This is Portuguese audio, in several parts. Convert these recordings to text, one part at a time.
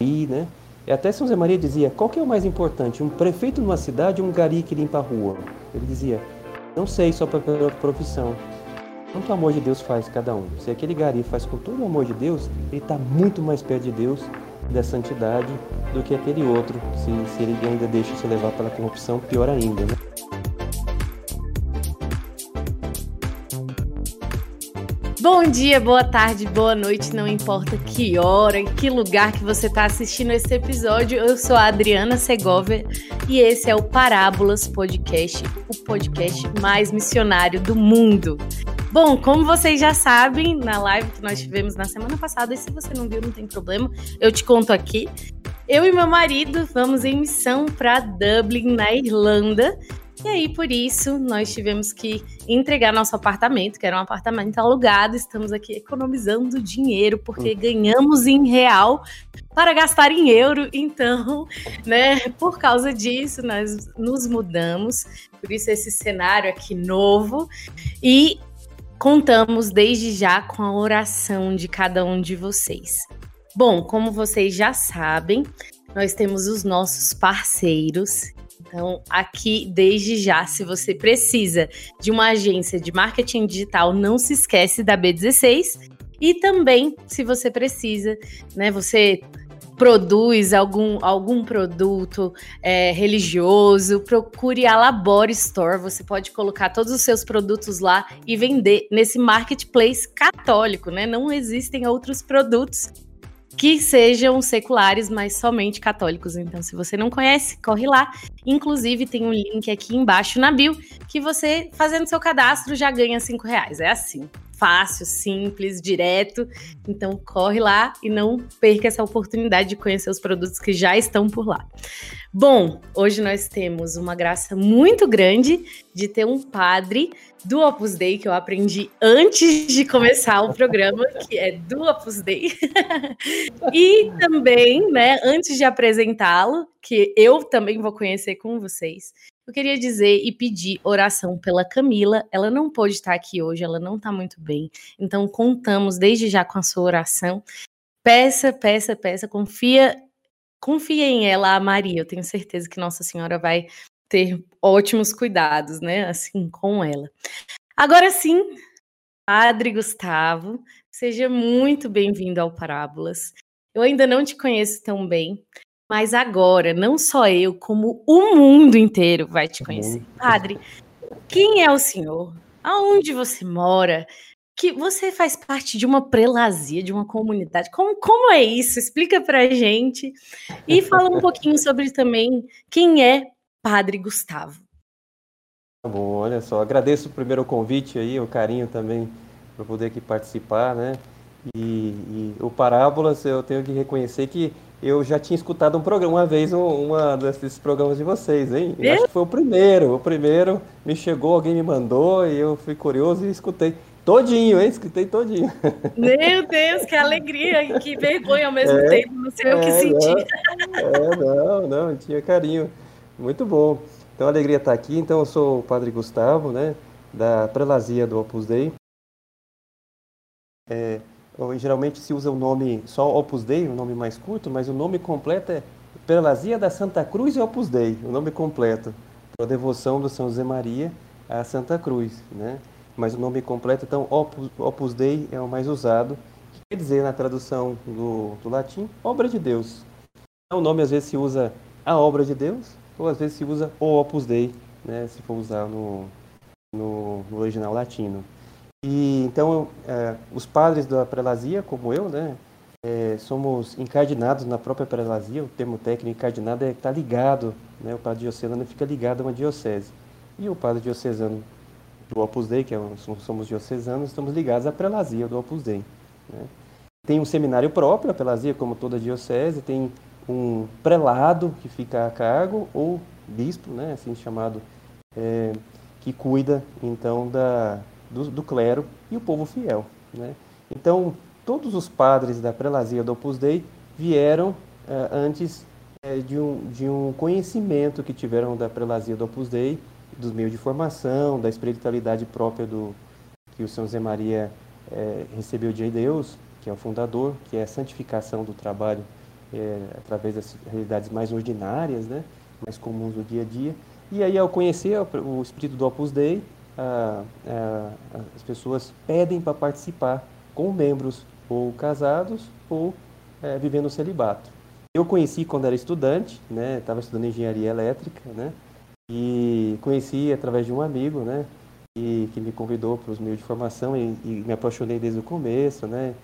né? E até São Zé Maria dizia, qual que é o mais importante, um prefeito numa cidade ou um gari que limpa a rua? Ele dizia, não sei, só pela profissão. Quanto amor de Deus faz cada um. Se aquele gari faz com todo o amor de Deus, ele está muito mais perto de Deus da santidade do que aquele outro. Se, se ele ainda deixa se levar pela corrupção, pior ainda, né? Bom dia, boa tarde, boa noite, não importa que hora, que lugar que você está assistindo esse episódio. Eu sou a Adriana Segovia e esse é o Parábolas Podcast, o podcast mais missionário do mundo. Bom, como vocês já sabem, na live que nós tivemos na semana passada, e se você não viu, não tem problema, eu te conto aqui. Eu e meu marido vamos em missão para Dublin, na Irlanda, e aí, por isso, nós tivemos que entregar nosso apartamento, que era um apartamento alugado. Estamos aqui economizando dinheiro, porque uhum. ganhamos em real para gastar em euro. Então, né, por causa disso, nós nos mudamos. Por isso, esse cenário aqui novo. E contamos desde já com a oração de cada um de vocês. Bom, como vocês já sabem, nós temos os nossos parceiros então, aqui, desde já, se você precisa de uma agência de marketing digital, não se esquece da B16. E também, se você precisa, né, você produz algum, algum produto é, religioso, procure a Labore Store. Você pode colocar todos os seus produtos lá e vender nesse marketplace católico, né? Não existem outros produtos que sejam seculares, mas somente católicos. Então, se você não conhece, corre lá. Inclusive, tem um link aqui embaixo na bio que você, fazendo seu cadastro, já ganha cinco reais. É assim fácil, simples, direto. Então corre lá e não perca essa oportunidade de conhecer os produtos que já estão por lá. Bom, hoje nós temos uma graça muito grande de ter um padre do Opus Dei que eu aprendi antes de começar o programa, que é do Opus Dei. e também, né, antes de apresentá-lo, que eu também vou conhecer com vocês, eu queria dizer e pedir oração pela Camila. Ela não pôde estar aqui hoje, ela não está muito bem. Então, contamos desde já com a sua oração. Peça, peça, peça, confia, confia em ela, a Maria. Eu tenho certeza que Nossa Senhora vai ter ótimos cuidados, né? Assim, com ela. Agora sim, Padre Gustavo, seja muito bem-vindo ao Parábolas. Eu ainda não te conheço tão bem, mas agora, não só eu, como o mundo inteiro vai te conhecer. Padre, quem é o senhor? Aonde você mora? Que você faz parte de uma prelazia, de uma comunidade. Como, como é isso? Explica pra gente. E fala um pouquinho sobre também quem é Padre Gustavo. Tá bom, olha só, agradeço primeiro o convite aí, o carinho também para poder aqui participar, né? E, e o Parábolas, eu tenho que reconhecer que eu já tinha escutado um programa, uma vez, um, uma desses programas de vocês, hein? Eu acho que foi o primeiro. O primeiro me chegou, alguém me mandou e eu fui curioso e escutei. Todinho, hein? Escutei todinho. Meu Deus, que alegria e que vergonha ao mesmo é, tempo. Não sei é, o que sentir. É, não, não, tinha carinho. Muito bom. Então, alegria estar aqui. Então, eu sou o Padre Gustavo, né? Da Prelazia do Opus Dei. É, geralmente se usa o nome só Opus Dei, o nome mais curto, mas o nome completo é Prelazia da Santa Cruz e Opus Dei, o nome completo, a devoção do São José Maria à Santa Cruz, né? Mas o nome completo, então, Opus, Opus Dei é o mais usado, que quer dizer na tradução do, do latim, obra de Deus. Então, o nome às vezes se usa a obra de Deus, ou às vezes se usa o Opus Dei, né? Se for usar no, no, no original latino. E então é, os padres da prelazia, como eu, né, é, somos encardinados na própria prelazia. O termo técnico encardinado é estar tá ligado, né, o padre diocesano fica ligado a uma diocese. E o padre diocesano do Opus Dei, que é, somos diocesanos, estamos ligados à prelazia do Opus Dei. Né. Tem um seminário próprio, a prelazia, como toda diocese, tem um prelado que fica a cargo, ou bispo, né, assim chamado, é, que cuida então da do, do clero e o povo fiel. Né? Então, todos os padres da prelazia do Opus Dei vieram eh, antes eh, de, um, de um conhecimento que tiveram da prelazia do Opus Dei, dos meios de formação, da espiritualidade própria do que o São José Maria eh, recebeu de Deus, que é o fundador, que é a santificação do trabalho através das realidades mais ordinárias, né, mais comuns do dia a dia. E aí, ao conhecer o espírito do Opus Dei, as pessoas pedem para participar com membros ou casados ou é, vivendo celibato. Eu conheci quando era estudante, né, estava estudando engenharia elétrica, né, e conheci através de um amigo, né, e, que me convidou para os meios de formação e, e, me apaixonei desde o começo, né,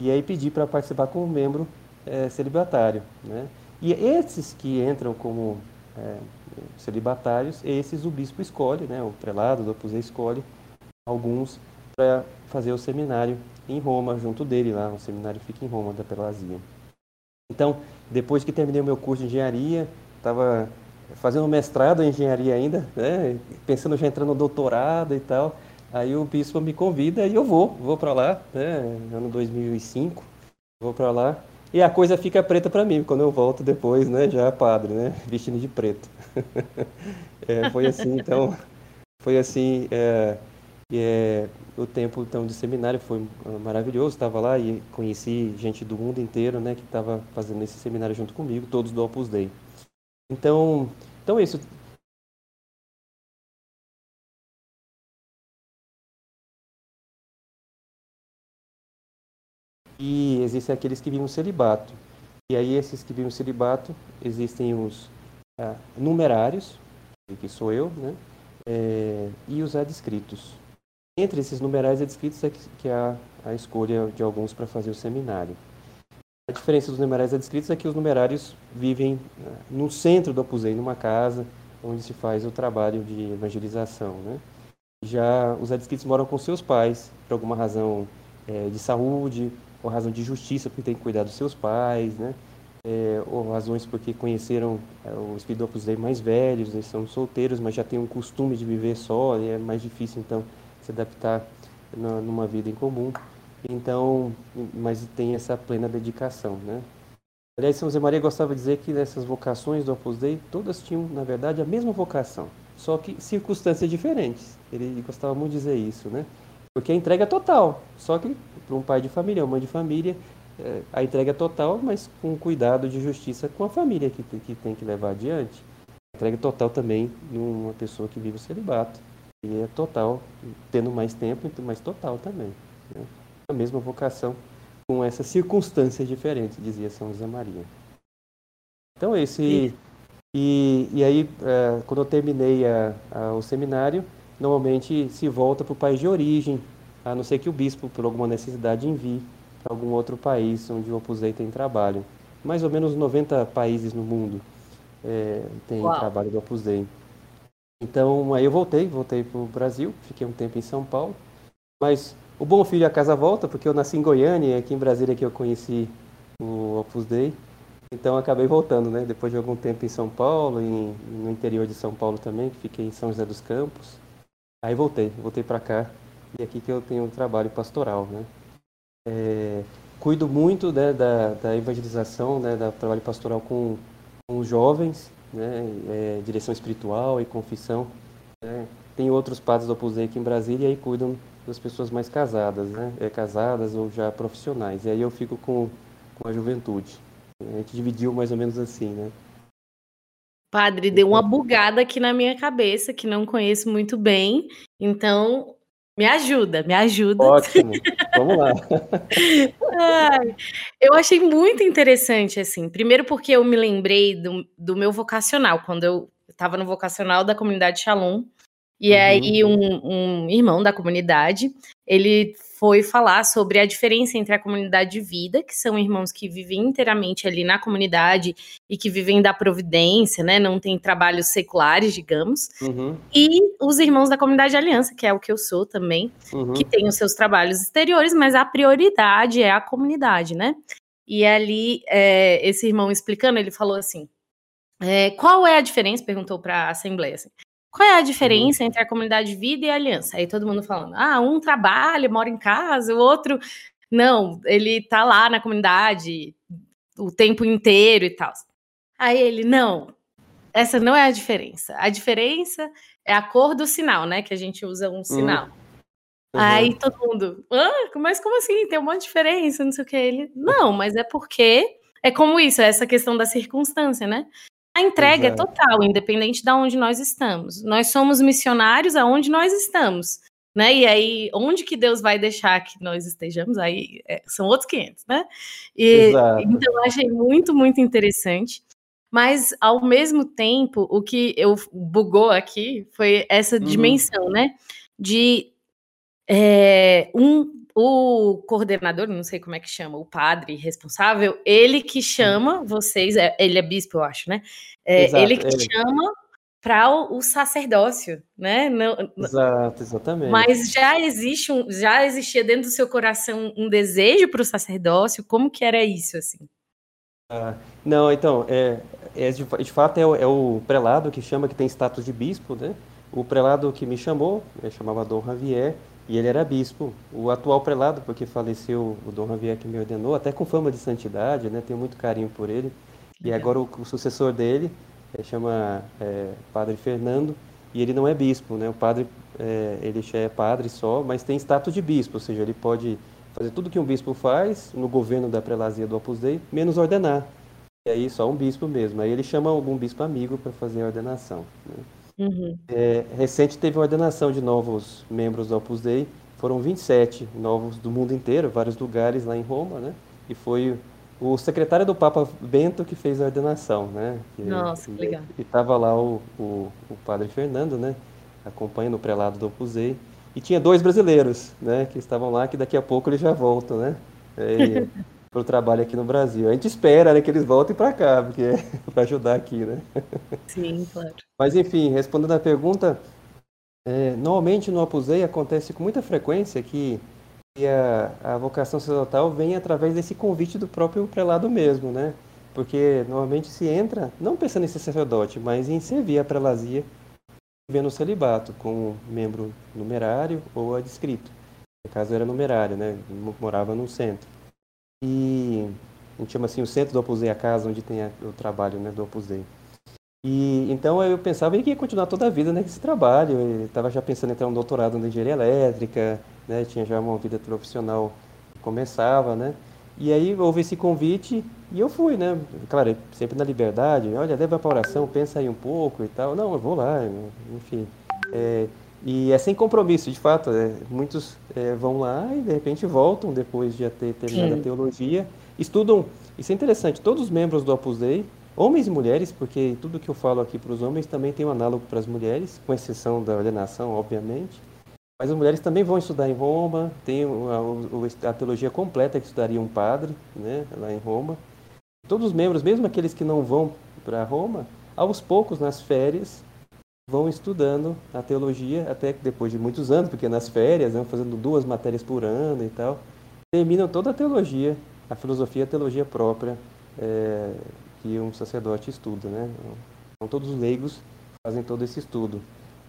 e aí pedi para participar como membro é, celibatário, né, e esses que entram como é, celibatários, esses o bispo escolhe, né, o prelado do Opus escolhe alguns para fazer o seminário em Roma, junto dele lá, o seminário fica em Roma, da Pelazia. Então, depois que terminei o meu curso de engenharia, estava fazendo mestrado em engenharia ainda, né, pensando já entrando no doutorado e tal, aí o bispo me convida e eu vou, vou para lá, né, ano 2005, vou para lá, e a coisa fica preta para mim quando eu volto depois, né? Já padre, né? Vestindo de preto. é, foi assim, então, foi assim. É, é, o tempo então de seminário foi maravilhoso. Estava lá e conheci gente do mundo inteiro, né? Que estava fazendo esse seminário junto comigo, todos do Opus Dei. Então, então é isso. E existem aqueles que vivem celibato. E aí, esses que vivem celibato, existem os numerários, que sou eu, né? É, e os adscritos. Entre esses numerários adscritos é que, que há a escolha de alguns para fazer o seminário. A diferença dos numerários adscritos é que os numerários vivem ah, no centro do Opus Dei, numa casa onde se faz o trabalho de evangelização, né? Já os adscritos moram com seus pais, por alguma razão é, de saúde, por razão de justiça, porque tem que cuidar dos seus pais, né? É, ou razões porque conheceram é, o Espírito do Opus Dei mais velhos, eles são solteiros, mas já têm um costume de viver só, e é mais difícil, então, se adaptar na, numa vida em comum. Então, mas tem essa plena dedicação, né? Aliás, São José Maria gostava de dizer que nessas vocações do Opus Dei, todas tinham, na verdade, a mesma vocação, só que circunstâncias diferentes. Ele gostava muito de dizer isso, né? Porque a entrega é total, só que para um pai de família, uma mãe de família, é, a entrega é total, mas com cuidado de justiça com a família que, que tem que levar adiante. A entrega é total também numa pessoa que vive o celibato. E é total, tendo mais tempo, mas total também. Né? A mesma vocação, com essas circunstâncias diferentes, dizia São José Maria. Então, esse. E, e aí, é, quando eu terminei a, a, o seminário, normalmente se volta para o país de origem, a não ser que o bispo, por alguma necessidade, envie algum outro país onde o Opus Dei tem trabalho. Mais ou menos 90 países no mundo é, tem Uau. trabalho do Opus Dei. Então, aí eu voltei, voltei para o Brasil, fiquei um tempo em São Paulo, mas o bom filho a casa volta, porque eu nasci em Goiânia e aqui em Brasília que eu conheci o Opus Dei, então acabei voltando, né? Depois de algum tempo em São Paulo, em, no interior de São Paulo também, fiquei em São José dos Campos, Aí voltei, voltei para cá e aqui que eu tenho um trabalho pastoral, né? É, cuido muito né, da, da, evangelização, né, da trabalho pastoral com, com os jovens, né, é, direção espiritual e confissão. Né? Tem outros padres do Opus Dei aqui em Brasília e aí cuidam das pessoas mais casadas, né, é, casadas ou já profissionais. E aí eu fico com, com a juventude. A gente dividiu mais ou menos assim, né? Padre, deu uma bugada aqui na minha cabeça, que não conheço muito bem. Então, me ajuda, me ajuda. Ótimo, vamos lá. Ai, eu achei muito interessante, assim. Primeiro porque eu me lembrei do, do meu vocacional, quando eu estava no vocacional da comunidade Shalom. E uhum. aí um, um irmão da comunidade, ele foi falar sobre a diferença entre a comunidade de vida, que são irmãos que vivem inteiramente ali na comunidade e que vivem da providência, né? Não tem trabalhos seculares, digamos. Uhum. E os irmãos da comunidade de aliança, que é o que eu sou também, uhum. que tem os seus trabalhos exteriores, mas a prioridade é a comunidade, né? E ali, é, esse irmão explicando, ele falou assim: é, qual é a diferença? Perguntou para a Assembleia. Assim, qual é a diferença uhum. entre a comunidade de vida e a aliança? Aí todo mundo falando, ah, um trabalha, mora em casa, o outro não, ele tá lá na comunidade o tempo inteiro e tal. Aí ele, não, essa não é a diferença. A diferença é a cor do sinal, né? Que a gente usa um sinal. Uhum. Aí todo mundo, ah, mas como assim? Tem uma diferença, não sei o que. Ele, não, mas é porque é como isso, é essa questão da circunstância, né? A entrega é Exato. é total, independente de onde nós estamos. Nós somos missionários aonde nós estamos, né? E aí, onde que Deus vai deixar que nós estejamos, aí é, são outros 500, né? E, então, eu achei muito, muito interessante. Mas, ao mesmo tempo, o que eu bugou aqui foi essa uhum. dimensão, né? De é, um o coordenador, não sei como é que chama, o padre responsável, ele que chama vocês, é, ele é bispo, eu acho, né? É, Exato, ele que ele. chama para o, o, sacerdócio, né? Não, Exato, exatamente. Mas já existe um, já existia dentro do seu coração um desejo para o sacerdócio? Como que era isso assim? Ah, não, então, é, é de, de, fato é o, é o, prelado que chama que tem status de bispo, né? O prelado que me chamou, chamava Dom Javier, e ele era bispo. O atual prelado, porque faleceu o Dom Javier que me ordenou, até com fama de santidade, né? Tenho muito carinho por ele. E agora o, o sucessor dele é, chama é, Padre Fernando, e ele não é bispo, né? O padre, é, ele é padre só, mas tem status de bispo, ou seja, ele pode fazer tudo que um bispo faz no governo da prelazia do Opus Dei, menos ordenar. E aí só um bispo mesmo. Aí ele chama algum bispo amigo para fazer a ordenação. Né? Uhum. É, recente teve a ordenação de novos membros do Opus Dei, foram 27 novos do mundo inteiro, vários lugares lá em Roma, né? E foi o secretário do Papa Bento que fez a ordenação, né? Nossa, que legal. E estava lá o, o, o, padre Fernando, né? Acompanhando o prelado do Opus Dei. E tinha dois brasileiros, né? Que estavam lá, que daqui a pouco eles já voltam, né? para o trabalho aqui no Brasil. A gente espera né, que eles voltem para cá, porque é para ajudar aqui, né? Sim, claro. Mas enfim, respondendo à pergunta, é, normalmente no Opus Dei acontece com muita frequência que a, a vocação sacerdotal vem através desse convite do próprio prelado mesmo, né? Porque normalmente se entra, não pensando em ser sacerdote, mas em servir a prelazia, vivendo o celibato, como membro numerário ou adscrito. No caso era numerário, né? Morava no centro. E a gente chama assim o centro do Opus Dei, a casa onde tem o trabalho né, do Opus Dei. E então eu pensava que ia continuar toda a vida nesse trabalho. Eu estava já pensando em entrar um doutorado na engenharia elétrica, né? Tinha já uma vida profissional que começava, né? E aí houve esse convite e eu fui, né? Claro, sempre na liberdade. Olha, leva para oração, pensa aí um pouco e tal. Não, eu vou lá, enfim. É, e é sem compromisso, de fato. É, muitos é, vão lá e de repente voltam depois de ter terminado Sim. a teologia. Estudam, isso é interessante, todos os membros do Opus Dei, homens e mulheres, porque tudo que eu falo aqui para os homens também tem um análogo para as mulheres, com exceção da ordenação, obviamente. Mas as mulheres também vão estudar em Roma, tem a, a, a teologia completa que estudaria um padre né, lá em Roma. Todos os membros, mesmo aqueles que não vão para Roma, aos poucos, nas férias, vão estudando a teologia até que depois de muitos anos, porque nas férias, vão fazendo duas matérias por ano e tal, terminam toda a teologia, a filosofia a teologia própria é, que um sacerdote estuda, né? Então todos os leigos fazem todo esse estudo.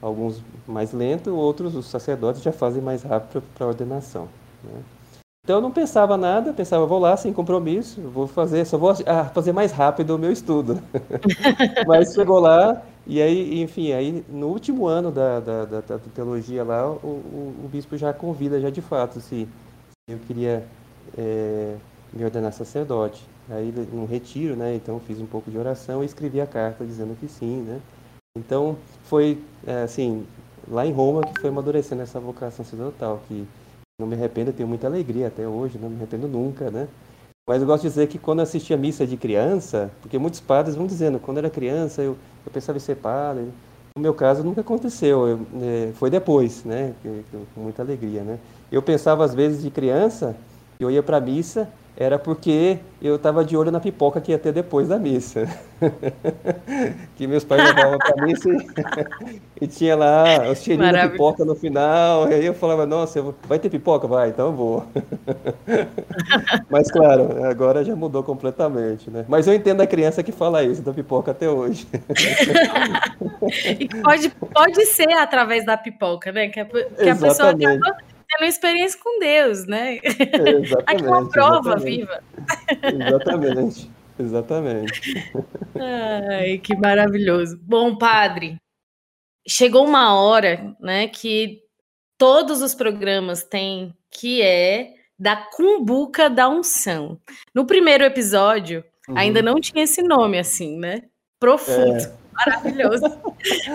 Alguns mais lento, outros os sacerdotes já fazem mais rápido para a ordenação. Né? Então eu não pensava nada, pensava, vou lá sem compromisso, vou fazer, só vou ah, fazer mais rápido o meu estudo. Mas chegou lá, e aí, enfim, aí no último ano da, da, da, da teologia lá, o, o, o, bispo já convida, já de fato, se eu queria é, me ordenar sacerdote. Aí no retiro, né, então fiz um pouco de oração e escrevi a carta dizendo que sim, né. Então foi, é, assim, lá em Roma que foi amadurecendo essa vocação sacerdotal, que não me arrependo, tenho muita alegria até hoje, não me arrependo nunca, né. Mas eu gosto de dizer que quando eu assistia missa de criança, porque muitos padres vão dizendo, quando era criança eu, eu pensava em ser padre. No meu caso nunca aconteceu, eu, é, foi depois, né, com muita alegria, né. Eu pensava às vezes de criança, eu ia para a missa era porque eu estava de olho na pipoca que ia ter depois da missa. que meus pais levavam para a missa e, e, tinha lá os cheirinhos da pipoca no final. E aí eu falava, nossa, vai ter pipoca? Vai, então eu vou. Mas claro, agora já mudou completamente, né? Mas eu entendo a criança que fala isso da pipoca até hoje. e pode, pode ser através da pipoca, né? Que a, que a pessoa acaba tendo experiência com Deus, né? Exatamente. Aqui é uma prova exatamente. viva. Exatamente. Exatamente. Ai, que maravilhoso. Bom, padre, chegou uma hora, né, que todos os programas têm que é da cumbuca da unção. No primeiro episódio, Uhum. Ainda não tinha esse nome assim, né? Profundo, é. maravilhoso.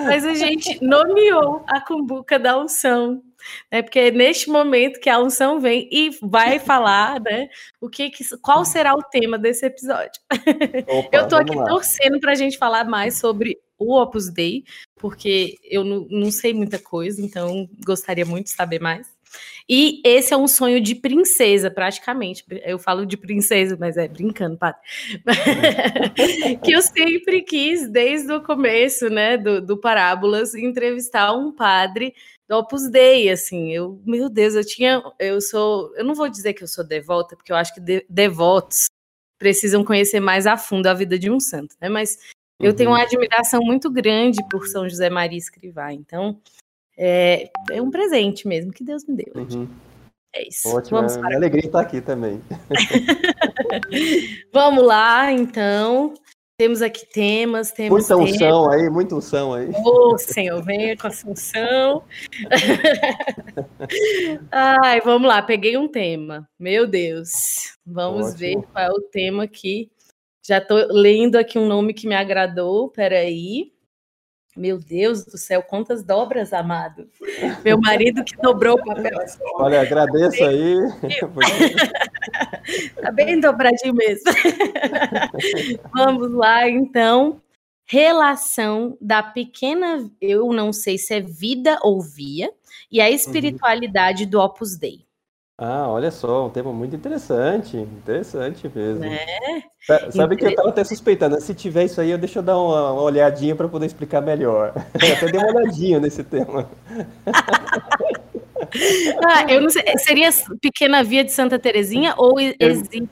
Mas a gente nomeou a cumbuca da unção né? Porque neste momento que a unção vem e vai falar, né? O que, que qual será o tema desse episódio? Opa, eu tô aqui lá. torcendo para a gente falar mais sobre o Opus Dei, porque eu não, não sei muita coisa, então gostaria muito de saber mais. E esse é um sonho de princesa, praticamente. Eu falo de princesa, mas é brincando, padre. que eu sempre quis, desde o começo, né, do, do Parábolas, entrevistar um padre do Opus Dei, assim, eu, meu Deus, eu tinha, eu sou, eu não vou dizer que eu sou devota, porque eu acho que de, devotos precisam conhecer mais a fundo a vida de um santo, né, mas uhum. eu tenho uma uhum. admiração muito grande por São José Maria Escrivá, então é, é um presente mesmo que Deus me deu. Uhum. É isso. Ótimo, Vamos é, para... alegria estar aqui também. Vamos lá, então. Temos aqui temas, temos. Muita unção temas. aí, muita unção aí. Ô, oh, Senhor, venha com a unção. Ai, vamos lá, peguei um tema. Meu Deus. Vamos Ótimo. ver qual é o tema aqui. Já estou lendo aqui um nome que me agradou. Peraí. Meu Deus do céu, quantas dobras, amado. Meu marido que dobrou o papel. Olha, agradeço aí. tá bem dobradinho mesmo. Vamos lá, então. Relação da pequena, eu não sei se é vida ou via, e a espiritualidade uhum. do Opus Dei. Ah, olha só, um tema muito interessante, interessante mesmo. É? Sabe que eu estava até suspeitando, se tiver isso aí, eu deixa eu dar uma, uma olhadinha para poder explicar melhor. Eu até dei uma olhadinha nesse tema. ah, eu não sei, seria Pequena Via de Santa Terezinha ou existe?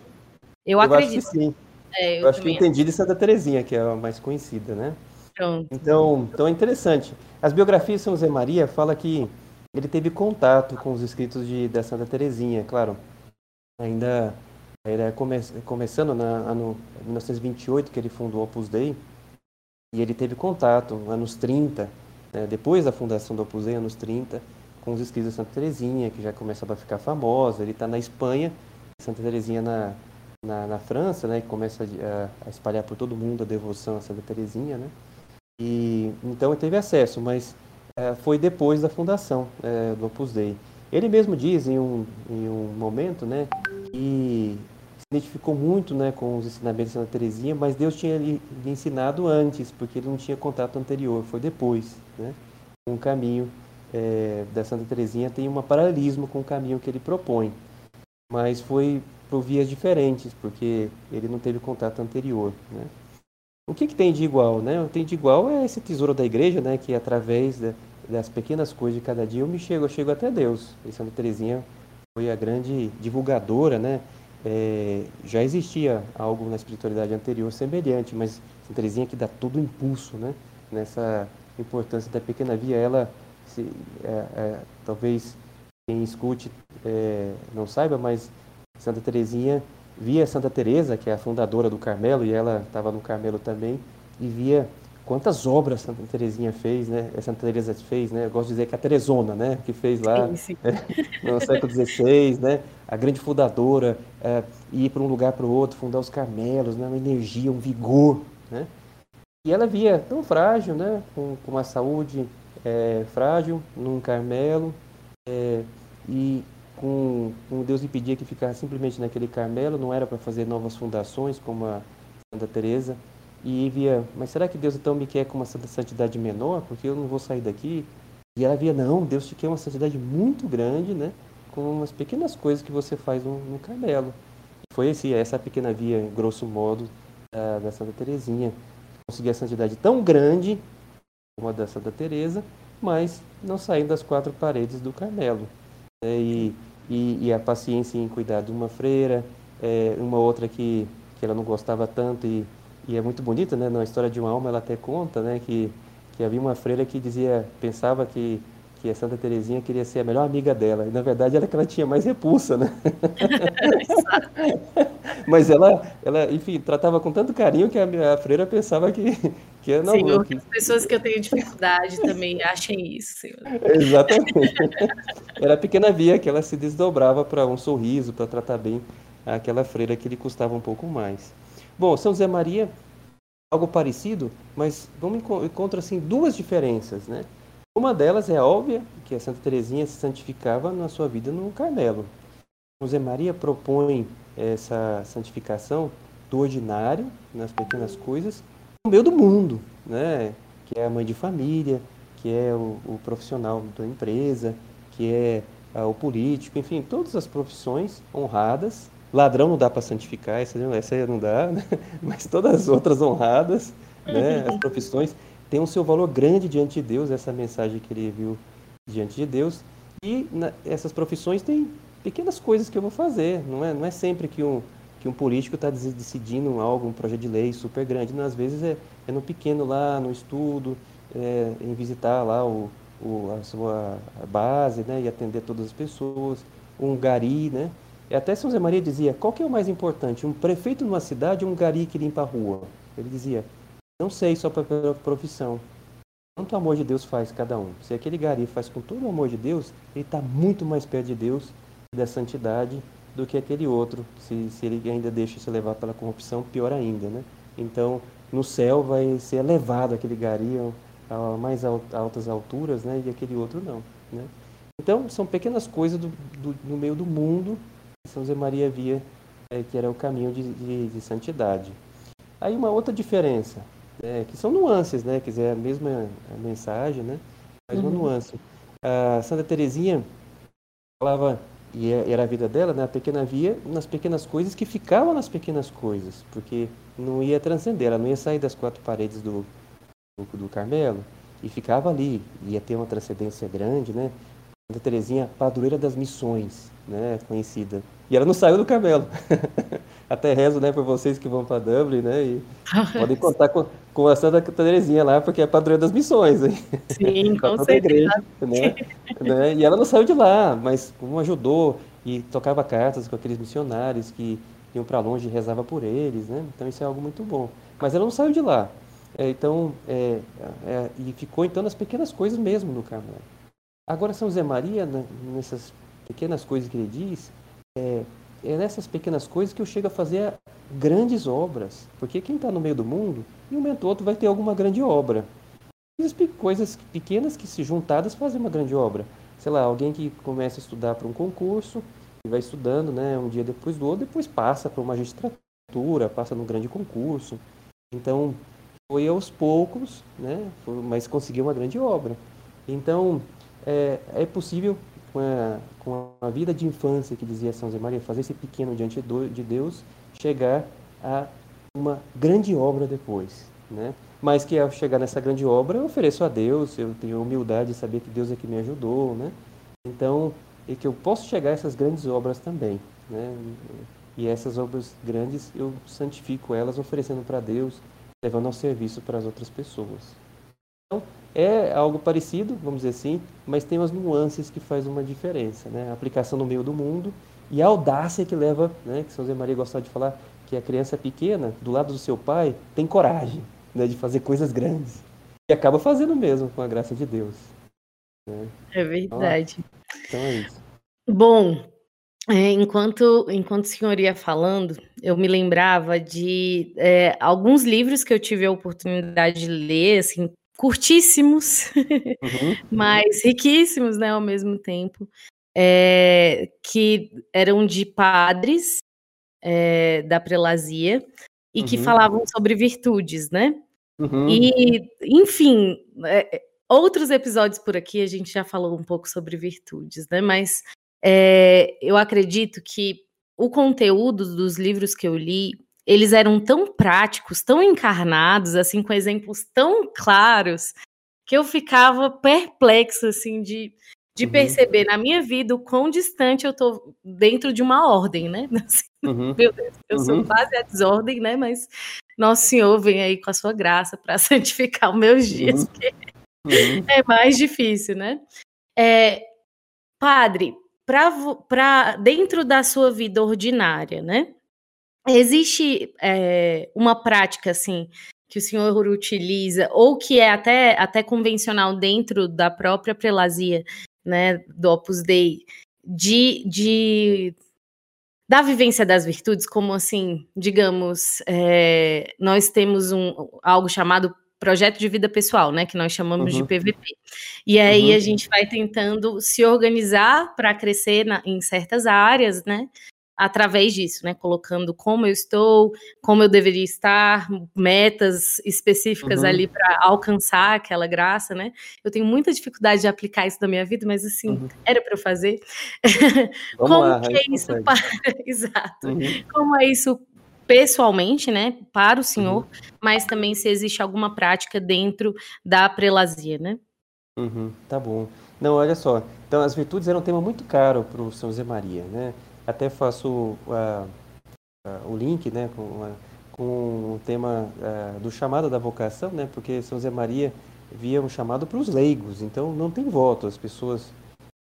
Eu, eu acredito. Acho que sim. É, eu, eu acho que entendi de Santa Terezinha, que é a mais conhecida, né? Pronto. Então, então é interessante. As biografias de São José Maria fala que ele teve contato com os escritos de, da Santa Terezinha, claro. Ainda era come, começando na ano 1928 que ele fundou o Opus Dei, e ele teve contato anos 30, né, depois da fundação do Opus Dei, anos 30, com os escritos da Santa Terezinha, que já começava a ficar famosa. Ele está na Espanha, Santa Terezinha na, na, na, França, né, que começa a, a, espalhar por todo mundo a devoção a Santa Terezinha, né? E então ele teve acesso, mas é, foi depois da fundação é, do Opus Dei. Ele mesmo diz em um, em um momento né, que se identificou muito né, com os ensinamentos de Santa Teresinha, mas Deus tinha lhe, lhe ensinado antes, porque ele não tinha contato anterior, foi depois. Né? Um caminho é, da Santa Teresinha tem um paralelismo com o caminho que ele propõe, mas foi por vias diferentes, porque ele não teve contato anterior. Né? O que, que tem de igual? Né? O que tem de igual é esse tesouro da igreja, né, que através da, das pequenas coisas de cada dia eu me chego, eu chego até Deus. E Santa Teresinha foi a grande divulgadora, né? É, já existia algo na espiritualidade anterior semelhante, mas Santa Teresinha que dá todo o impulso, né? Nessa importância da pequena via, ela se, é, é, talvez quem escute é, não saiba, mas Santa Teresinha via Santa Teresa, que é a fundadora do Carmelo, e ela estava no Carmelo também, e via quantas obras Santa Teresinha fez, né? Eh, Santa Teresa fez, né? Eu gosto de dizer que a Teresona, né? Que fez lá sim, sim. É, no século XVI, né? A grande fundadora, é, ir para um lugar para o outro, fundar os Carmelos, né? Uma energia, um vigor, né? E ela via tão frágil, né? Com, com uma saúde é, frágil, num Carmelo, e com, com Deus impedia que ficasse simplesmente naquele Carmelo, não era para fazer novas fundações como a Santa Teresa e via, mas será que Deus então me quer com uma santidade menor? Porque eu não vou sair daqui. E ela via, não, Deus te quer uma santidade muito grande, né? Com umas pequenas coisas que você faz no, no Carmelo. Foi esse, essa pequena via, grosso modo, da, da Santa Teresinha. Conseguir a santidade tão grande como a da Santa Teresa, mas não saindo das quatro paredes do Carmelo. É, e, e, e, a paciência em cuidar de uma freira, é, uma outra que, que ela não gostava tanto e e é muito bonito, né? Na história de uma alma, ela até conta, né? Que, que havia uma freira que dizia, pensava que, que a Santa Terezinha queria ser a melhor amiga dela. E na verdade era que ela tinha mais repulsa, né? Mas ela, ela, enfim, tratava com tanto carinho que a, a freira pensava que, que eu não. Senhor, que as pessoas que eu tenho dificuldade também achem isso, Senhor. Exatamente. Era a pequena via que ela se desdobrava para um sorriso, para tratar bem aquela freira que lhe custava um pouco mais. Bom, São José Maria, algo parecido, mas vamos encontrar assim duas diferenças, né? Uma delas é óbvia, que a Santa Teresinha se santificava na sua vida no Carmelo. São José Maria propõe essa santificação do ordinário, nas pequenas coisas, no meio do mundo, né? Que é a mãe de família, que é o, o profissional da empresa, que é ah, o político, enfim, todas as profissões honradas. Ladrão não dá para santificar, essa, essa não dá, né? mas todas as outras honradas, né? as profissões, têm o seu valor grande diante de Deus, essa mensagem que ele viu diante de Deus. E na, essas profissões têm pequenas coisas que eu vou fazer, não é, não é sempre que um, que um político está decidindo algo, um projeto de lei super grande, não, às vezes é, é no pequeno lá, no estudo, é, em visitar lá o, o, a sua base, né, e atender todas as pessoas, um gari, né, e até São José Maria dizia, qual que é o mais importante, um prefeito numa cidade ou um gari que limpa a rua? Ele dizia, não sei só pela profissão, quanto amor de Deus faz cada um. Se aquele gari faz com todo o amor de Deus, ele está muito mais perto de Deus e da santidade do que aquele outro. Se, se ele ainda deixa se levar pela corrupção, pior ainda, né? Então, no céu vai ser elevado aquele gari a mais altas alturas, né? E aquele outro não, né? Então, são pequenas coisas do, do, no meio do mundo São José Maria via é, que era o caminho de, de, de, santidade. Aí uma outra diferença, né, que são nuances, né? Quer dizer, a mesma mensagem, né? Mas uma uhum. nuance. A Santa Teresinha falava, e é, era a vida dela, né? A pequena via nas pequenas coisas que ficavam nas pequenas coisas, porque não ia transcender, ela não ia sair das quatro paredes do, do Carmelo e ficava ali, ia ter uma transcendência grande, né? Santa Terezinha, padroeira das missões, né, conhecida. E ela não saiu do Carmelo. Até rezo, né, por vocês que vão para Dublin, né, e podem contar com, com a Santa Terezinha lá, porque é padroeira das missões, hein? Sim, com certeza. Igreja, né, né, e ela não saiu de lá, mas como ajudou e tocava cartas com aqueles missionários que iam para longe e rezava por eles, né? Então isso é algo muito bom. Mas ela não saiu de lá. É, então, é, é, e ficou então nas pequenas coisas mesmo no Carmelo. Agora, São José Maria, né, nessas pequenas coisas que ele diz, é, é nessas pequenas coisas que eu chego a fazer grandes obras. Porque quem está no meio do mundo, em um momento ou outro vai ter alguma grande obra. Coisas pequenas que, se juntadas, fazem uma grande obra. Sei lá, alguém que começa a estudar para um concurso, e vai estudando né, um dia depois do outro, depois passa para uma magistratura, passa num grande concurso. Então, foi aos poucos, né? mas conseguiu uma grande obra. Então, é, é possível, com a, com a, vida de infância que dizia São José Maria, fazer esse pequeno diante de Deus, chegar a uma grande obra depois. Né? Mas que ao chegar nessa grande obra, eu ofereço a Deus, eu tenho humildade de saber que Deus é que me ajudou. Né? Então, e que eu posso chegar a essas grandes obras também. Né? E essas obras grandes, eu santifico elas oferecendo para Deus, levando ao serviço para as outras pessoas. Então, é algo parecido, vamos dizer assim, mas tem umas nuances que faz uma diferença, né? A aplicação no meio do mundo e a audácia que leva, né, que São José Maria gostava de falar, que a criança pequena, do lado do seu pai, tem coragem, né, de fazer coisas grandes. E acaba fazendo mesmo, com a graça de Deus. Né? É verdade. Então é isso. Bom, é, enquanto, enquanto o senhor ia falando, eu me lembrava de é, alguns livros que eu tive a oportunidade de ler, assim, curtíssimos, uhum. mas riquíssimos, né, ao mesmo tempo, é, que eram de padres é, da prelazia e uhum. que falavam sobre virtudes, né? Uhum. E, enfim, é, outros episódios por aqui a gente já falou um pouco sobre virtudes, né? Mas é, eu acredito que o conteúdo dos livros que eu li, eles eram tão práticos, tão encarnados, assim, com exemplos tão claros, que eu ficava perplexa, assim, de, de uhum. perceber na minha vida o quão distante eu tô dentro de uma ordem, né? Assim, uhum. Meu Deus, eu uhum. sou quase a desordem, né? Mas Nosso Senhor vem aí com a sua graça para santificar os meus dias, uhum. que uhum. é mais difícil, né? É, padre, para dentro da sua vida ordinária, né? Existe é, uma prática assim que o senhor utiliza ou que é até, até convencional dentro da própria prelazia, né, do Opus Dei, de, de da vivência das virtudes, como assim, digamos, é, nós temos um, algo chamado projeto de vida pessoal, né, que nós chamamos uhum. de PVP. E aí uhum. a gente vai tentando se organizar para crescer na, em certas áreas, né, através disso, né? Colocando como eu estou, como eu deveria estar, metas específicas uhum. ali para alcançar aquela graça, né? Eu tenho muita dificuldade de aplicar isso na minha vida, mas assim, uhum. era para eu fazer. como lá, que é isso para... Exato. Uhum. Como é isso pessoalmente, né, para o senhor, uhum. mas também se existe alguma prática dentro da prelazia, né? Uhum, tá bom. Não, olha só. Então, as virtudes eram um tema muito caro para o São José Maria, né? Até faço uh, uh, o link né, com, uh, com o tema do chamado da vocação, né, porque São José Maria via um chamado para os leigos, então não tem voto, as pessoas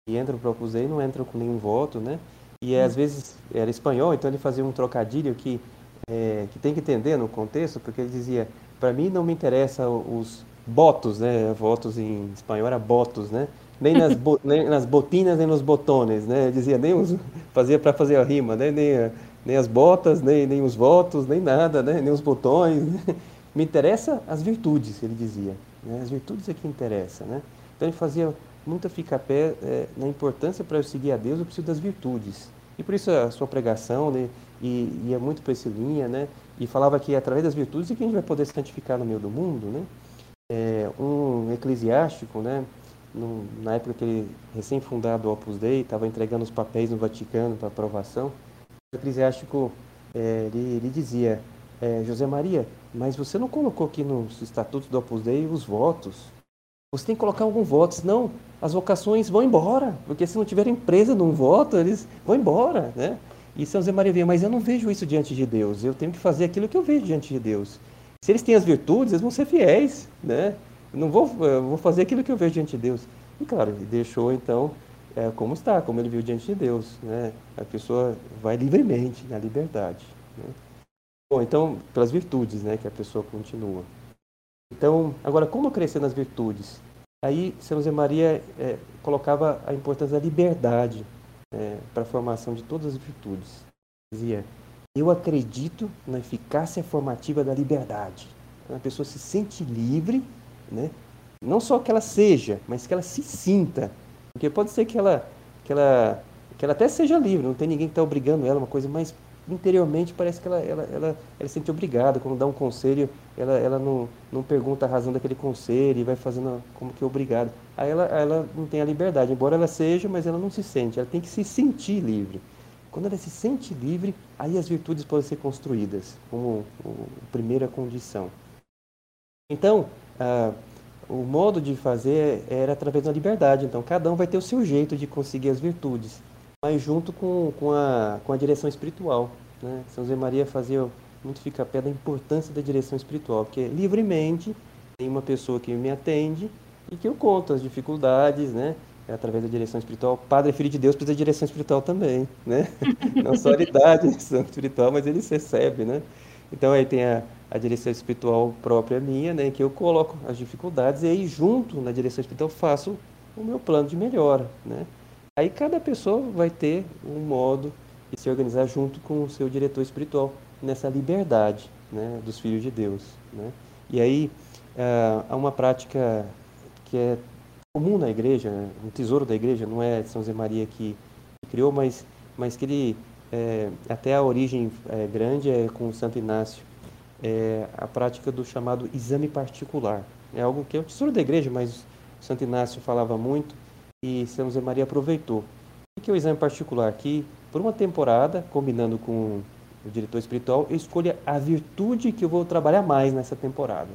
que entram para o Opus Dei não entram com nenhum voto, né, e às vezes era espanhol, então ele fazia um trocadilho que, é, que tem que entender no contexto, porque ele dizia, para mim não me interessa os votos, né, votos em espanhol era votos, né, nem nas, bo, nem nas botinas, nem nos botones, né? Dizia, nem os, fazia para fazer a rima, né? Nem, nem as botas, nem, nem os votos, nem nada, né? Nem os botões. Né? Me interessa as virtudes, ele dizia. Né? As virtudes é que interessa, né? Então ele fazia muito ficar-pé é, na importância para eu seguir a Deus, eu preciso das virtudes. E por isso a sua pregação, né? E ia muito para essa linha, né? E falava que através das virtudes é que a gente vai poder santificar no meio do mundo, né? É, um eclesiástico, né? No, na época que ele recém-fundado o Opus Dei, estava entregando os papéis no Vaticano para aprovação, o eclesiástico é, ele, ele, dizia, é, José Maria, mas você não colocou aqui nos estatutos do Opus Dei os votos. Você tem que colocar algum voto, senão as vocações vão embora, porque se não tiverem presa num voto, eles vão embora, né? E São José Maria via, mas eu não vejo isso diante de Deus, eu tenho que fazer aquilo que eu vejo diante de Deus. Se eles têm as virtudes, eles vão ser fiéis, né? Não vou, vou fazer aquilo que eu vejo diante de Deus. E claro, ele deixou então é, como está, como ele viu diante de Deus. Né? A pessoa vai livremente na liberdade. Né? Bom, então, pelas virtudes né, que a pessoa continua. Então, agora, como crescer nas virtudes? Aí, São José Maria é, colocava a importância da liberdade é, para a formação de todas as virtudes. Dizia, eu acredito na eficácia formativa da liberdade. Então, a pessoa se sente livre né? Não só que ela seja, mas que ela se sinta. Porque pode ser que ela, que ela, que ela até seja livre, não tem ninguém que está obrigando ela, uma coisa, mas interiormente parece que ela, ela, ela, ela se sente obrigada. Quando dá um conselho, ela, ela não, não pergunta a razão daquele conselho e vai fazendo como que obrigado. Aí ela, ela não tem a liberdade, embora ela seja, mas ela não se sente, ela tem que se sentir livre. Quando ela se sente livre, aí as virtudes podem ser construídas como, como primeira condição. Então, ah, o modo de fazer era através da liberdade. Então, cada um vai ter o seu jeito de conseguir as virtudes, mas junto com, com, a, com a direção espiritual. Né? São José Maria fazia muito ficar pé da importância da direção espiritual, porque livremente tem uma pessoa que me atende e que eu conto as dificuldades, né? É através da direção espiritual. Padre Filho de Deus precisa da direção espiritual também, né? Não só ele dá a direção espiritual, mas ele recebe, né? Então aí tem a, a direção espiritual própria minha, né, que eu coloco as dificuldades e aí junto na direção espiritual faço o meu plano de melhora, né? Aí cada pessoa vai ter um modo de se organizar junto com o seu diretor espiritual nessa liberdade, né, dos filhos de Deus, né? E aí uh, há uma prática que é comum na igreja, um tesouro da igreja, não é São José Maria que criou, mas mas que ele é, até a origem é, grande é com Santo Inácio é a prática do chamado exame particular. É algo que é o tesouro da igreja, mas Santo Inácio falava muito e São José Maria aproveitou. O que é o exame particular? Que por uma temporada, combinando com o diretor espiritual, eu escolha a virtude que eu vou trabalhar mais nessa temporada.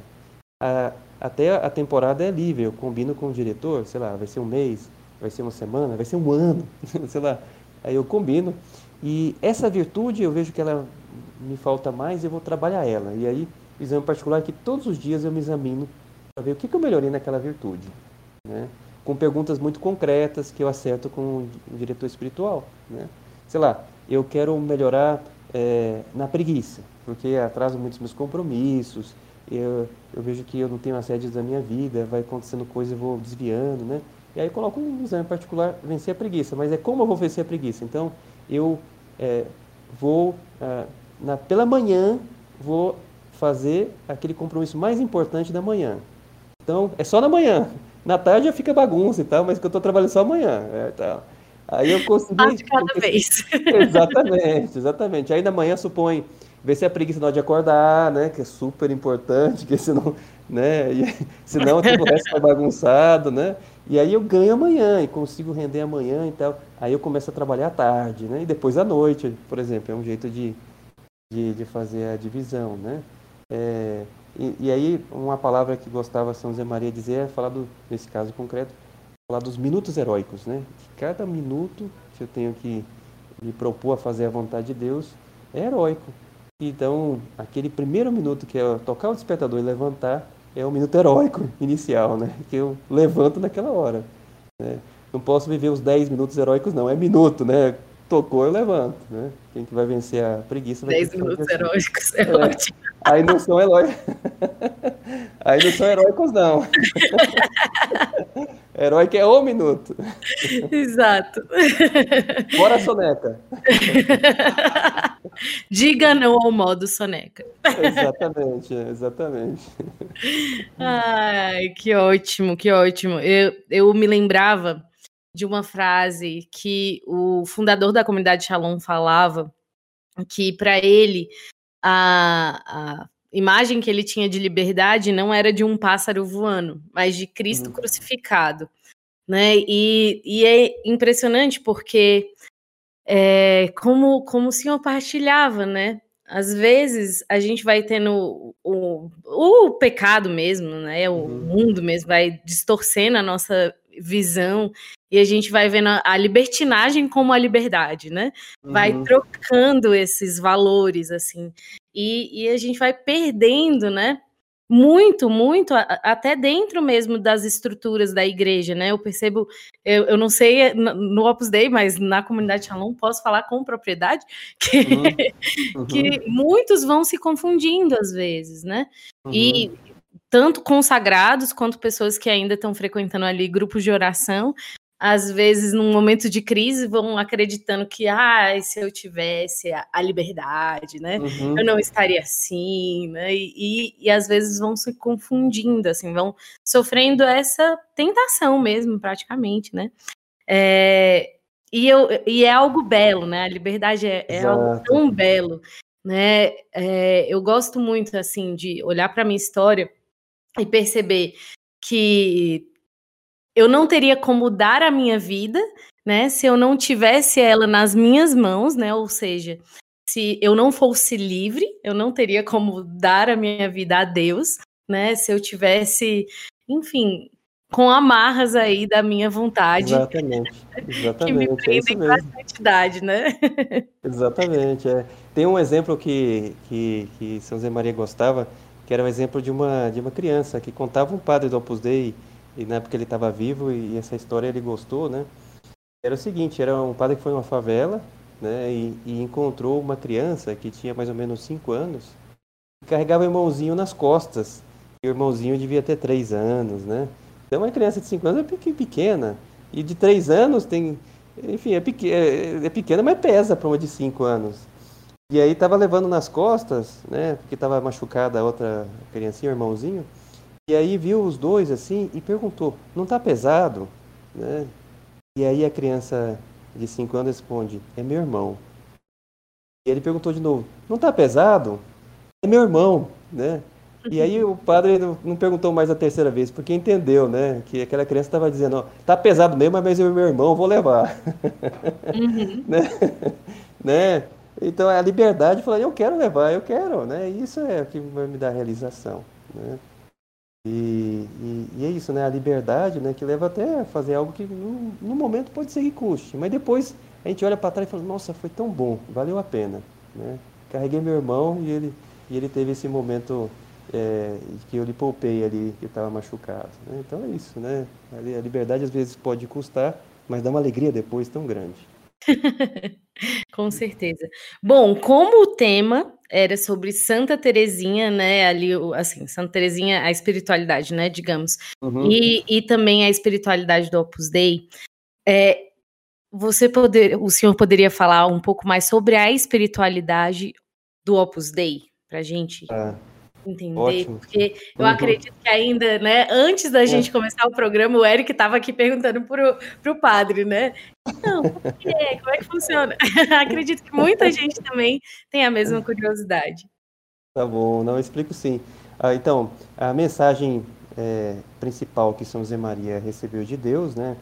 A, até a temporada é livre, eu combino com o diretor, sei lá, vai ser um mês, vai ser uma semana, vai ser um ano, sei lá. Aí eu combino. E essa virtude eu vejo que ela me falta mais, eu vou trabalhar ela. E aí, exame particular é que todos os dias eu me examino para ver o que, que eu melhorei naquela virtude. Né? Com perguntas muito concretas que eu acerto com o diretor espiritual. Né? Sei lá, eu quero melhorar é, na preguiça, porque atraso muitos meus compromissos, eu, eu vejo que eu não tenho as da minha vida, vai acontecendo coisa e vou desviando, né? E aí eu coloco um exame particular, vencer a preguiça, mas é como eu vou vencer a preguiça. Então, eu é, vou, ah, na, pela manhã, vou fazer aquele compromisso mais importante da manhã. Então, é só na manhã. Na tarde já fica bagunça e tal, mas que eu estou trabalhando só amanhã. É, tal. Aí eu consegui. Ah, de cada vez. Exatamente, exatamente. Aí na manhã supõe ver se é preguiça na hora de acordar, né? Que é super importante, que senão, né? E, senão o resto bagunçado, né? E aí eu ganho amanhã e consigo render amanhã e tal. Aí eu começo a trabalhar à tarde, né? E depois à noite, por exemplo, é um jeito de, de, de fazer a divisão, né? É, e, e, aí uma palavra que gostava São José Maria dizer é falar do, nesse caso concreto, falar dos minutos heróicos, né? Que cada minuto que eu tenho que me propor a fazer a vontade de Deus é heróico. Então, aquele primeiro minuto que é tocar o despertador e levantar é o minuto heróico inicial, né? Que eu levanto naquela hora. Né? Não posso viver os 10 minutos heróicos, não. É minuto, né? Tocou, eu levanto, né? Quem que vai vencer a preguiça vai 10 minutos heróicos é, é ótimo. Aí não são heróis. Aí não são heróicos, não. Herói que é um minuto. Exato. Bora, soneca. Diga não ao modo soneca. Exatamente, exatamente. Ai, que ótimo, que ótimo. Eu, eu me lembrava de uma frase que o fundador da comunidade Shalom falava, que para ele a, a imagem que ele tinha de liberdade não era de um pássaro voando, mas de Cristo uhum. crucificado. Né? E, e é impressionante porque é, como, como o senhor partilhava, né? Às vezes a gente vai tendo o, o, o pecado mesmo, né? O uhum. mundo mesmo vai distorcendo a nossa visão e a gente vai vendo a, libertinagem como a liberdade, né? Vai uhum. trocando esses valores, assim, e, e, a gente vai perdendo, né? Muito, muito, até dentro mesmo das estruturas da igreja, né? Eu percebo, eu, eu não sei no Opus Dei, mas na comunidade Shalom posso falar com propriedade que, uhum. Uhum. que muitos vão se confundindo às vezes, né? Uhum. E tanto consagrados quanto pessoas que ainda estão frequentando ali grupos de oração, às vezes, num momento de crise, vão acreditando que, ah, se eu tivesse a, a liberdade, né, uhum. eu não estaria assim, né, e, e, e, às vezes vão se confundindo, assim, vão sofrendo essa tentação mesmo, praticamente, né. É, e, eu, e é algo belo, né, a liberdade é, é algo tão belo, né, é, eu gosto muito, assim, de olhar para a minha história e perceber que eu não teria como dar a minha vida, né, se eu não tivesse ela nas minhas mãos, né, ou seja, se eu não fosse livre, eu não teria como dar a minha vida a Deus, né, se eu tivesse, enfim, com amarras aí da minha vontade. Exatamente, exatamente. que me é prendem é a santidade, né? Exatamente, é. Tem um exemplo que, que, que São Zé Maria gostava, que era o um exemplo de uma, de uma criança que contava um padre do Opus Dei e na época ele estava vivo e essa história ele gostou, né? Era o seguinte, era um padre que foi em uma favela, né? E, e encontrou uma criança que tinha mais ou menos cinco anos e carregava o irmãozinho nas costas. E o irmãozinho devia ter três anos, né? Então uma criança de cinco anos é pequena e de três anos tem, enfim, é, pequena, é, é pequena mas pesa para uma de cinco anos. E aí estava levando nas costas, né? Porque estava machucada a outra criancinha, o irmãozinho. E aí viu os dois assim e perguntou: "Não está pesado?" Né? E aí a criança de 5 anos responde: "É meu irmão." E ele perguntou de novo: "Não está pesado?" "É meu irmão." Né? E aí o padre não perguntou mais a terceira vez, porque entendeu, né? Que aquela criança estava dizendo, ó, tá pesado mesmo, mas eu e meu irmão vou levar. Uhum. né? né? Então a liberdade, falar, eu quero levar, eu quero, né? Isso é o que vai me dar realização, né? E, e, e, é isso, né? A liberdade, né? Que leva até a fazer algo que no, no momento pode ser que custe, mas depois a gente olha para trás e fala: Nossa, foi tão bom, valeu a pena, né? Carreguei meu irmão e ele e ele teve esse momento é, que eu lhe poupei ali que estava machucado. Né? Então é isso, né? A liberdade às vezes pode custar, mas dá uma alegria depois tão grande. Com certeza. Bom, como o tema era sobre Santa Terezinha, né? Ali, assim, Santa Terezinha, a espiritualidade, né? Digamos, uhum. e, e também a espiritualidade do Opus Dei. É, você poder, o senhor poderia falar um pouco mais sobre a espiritualidade do Opus Dei para gente? Ah. Entender, Ótimo. porque eu uhum. acredito que ainda, né, antes da é. gente começar o programa, o Eric estava aqui perguntando para o padre, né? Então, por quê? Como é que funciona? acredito que muita gente também tem a mesma curiosidade. Tá bom, não, explico sim. Ah, então, a mensagem é, principal que São José Maria recebeu de Deus, né,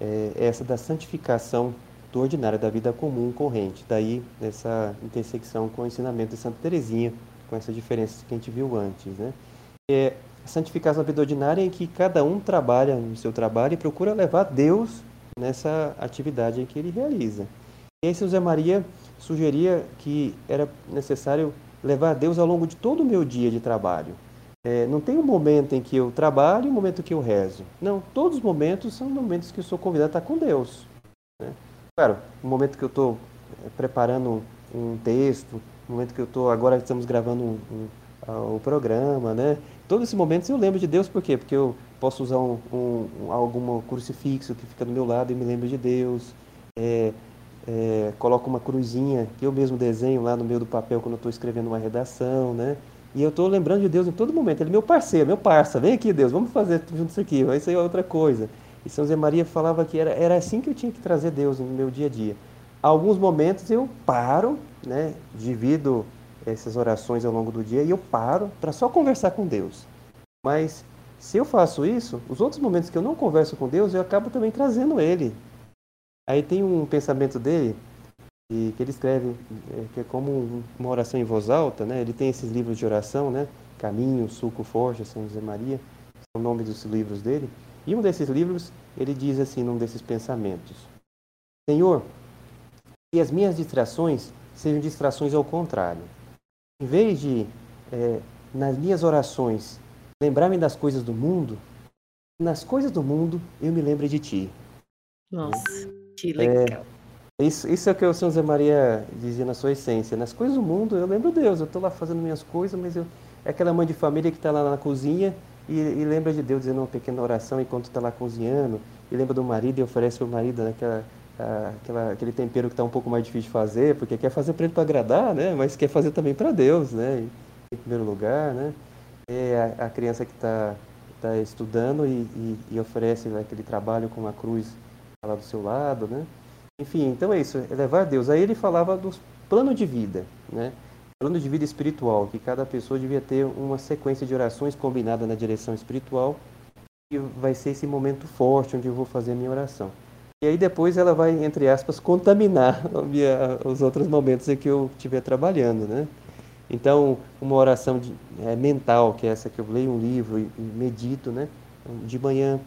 é essa da santificação do ordinário, da vida comum, corrente. Daí, essa intersecção com o ensinamento de Santa Teresinha, com essas diferenças que a gente viu antes. Né? É a santificação da vida ordinária em que cada um trabalha no seu trabalho e procura levar Deus nessa atividade que ele realiza. E aí, José Maria sugeria que era necessário levar Deus ao longo de todo o meu dia de trabalho. É, não tem um momento em que eu trabalho e um momento que eu rezo. Não, todos os momentos são momentos que eu sou convidado a estar com Deus. Né? Claro, o momento que eu estou é, preparando um texto, no momento que eu estou, agora estamos gravando um, um, o programa, né? Todos esses momentos eu lembro de Deus, por quê? Porque eu posso usar um, um, algum crucifixo que fica do meu lado e me lembro de Deus. É, é, coloco uma cruzinha que eu mesmo desenho lá no meio do papel quando eu estou escrevendo uma redação, né? E eu estou lembrando de Deus em todo momento. Ele é meu parceiro, meu parça. Vem aqui, Deus, vamos fazer junto isso aqui. Vai ser outra coisa. E São Zé Maria falava que era, era assim que eu tinha que trazer Deus no meu dia a dia. Alguns momentos eu paro né, divido essas orações ao longo do dia e eu paro para só conversar com Deus. Mas se eu faço isso, os outros momentos que eu não converso com Deus, eu acabo também trazendo Ele. Aí tem um pensamento dele que, ele escreve é, que é como uma oração em voz alta, né? Ele tem esses livros de oração, né? Caminho, Suco Forte, São José Maria, são nomes dos livros dele. E um desses livros, ele diz assim, num desses pensamentos: Senhor, que as minhas distrações sejam distrações ao contrário. Em vez de, é, nas minhas orações, lembrar-me das coisas do mundo, nas coisas do mundo eu me lembro de ti. Nossa, que legal. É, isso, isso é o que o São José Maria dizia na sua essência. Nas coisas do mundo eu lembro Deus, eu estou lá fazendo minhas coisas, mas eu, é aquela mãe de família que está lá na cozinha e, e, lembra de Deus dizendo uma pequena oração enquanto está lá cozinhando, e lembra do marido e oferece ao marido naquela aquela, aquele tempero que está um pouco mais difícil de fazer, porque quer fazer para ele para agradar, né? Mas quer fazer também para Deus, né? Em primeiro lugar, né? É a, a criança que está tá estudando e, e, e, oferece né, aquele trabalho com uma cruz lá do seu lado, né? Enfim, então é isso, é levar a Deus. Aí ele falava do plano de vida, né? Plano de vida espiritual, que cada pessoa devia ter uma sequência de orações combinada na direção espiritual, e vai ser esse momento forte onde eu vou fazer a minha oração. E aí depois ela vai, entre aspas, contaminar os outros momentos em que eu estiver trabalhando, né? Então, uma oração de, é, mental, que é essa que eu leio um livro e, medito, né? De manhã,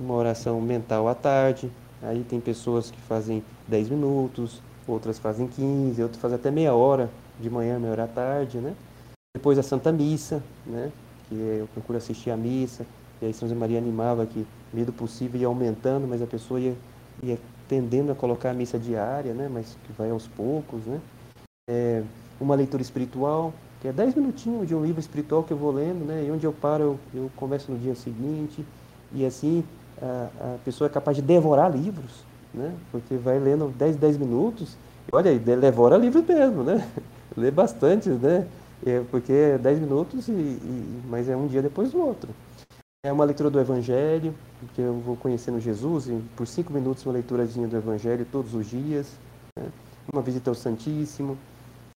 uma oração mental à tarde. Aí tem pessoas que fazem 10 minutos, outras fazem 15, outras fazem até meia hora de manhã, meia hora à tarde, né? Depois a Santa Missa, né? Que eu procuro assistir a missa. E aí São José Maria animava que, medo possível, ia aumentando, mas a pessoa ia e é tendendo a colocar a missa diária, né, mas que vai aos poucos, né? É, uma leitura espiritual, que é 10 minutinhos de um livro espiritual que eu vou lendo, né? E onde eu paro, eu, eu começo no dia seguinte, e assim a, a pessoa é capaz de devorar livros, né? Porque vai lendo 10, 10 minutos, e olha devora livros mesmo, né? Lê bastante, né? É, porque é 10 minutos, e, e, mas é um dia depois do outro. É uma leitura do Evangelho, que eu vou conhecendo Jesus, e por cinco minutos uma leiturazinha do Evangelho todos os dias, né? uma visita ao Santíssimo.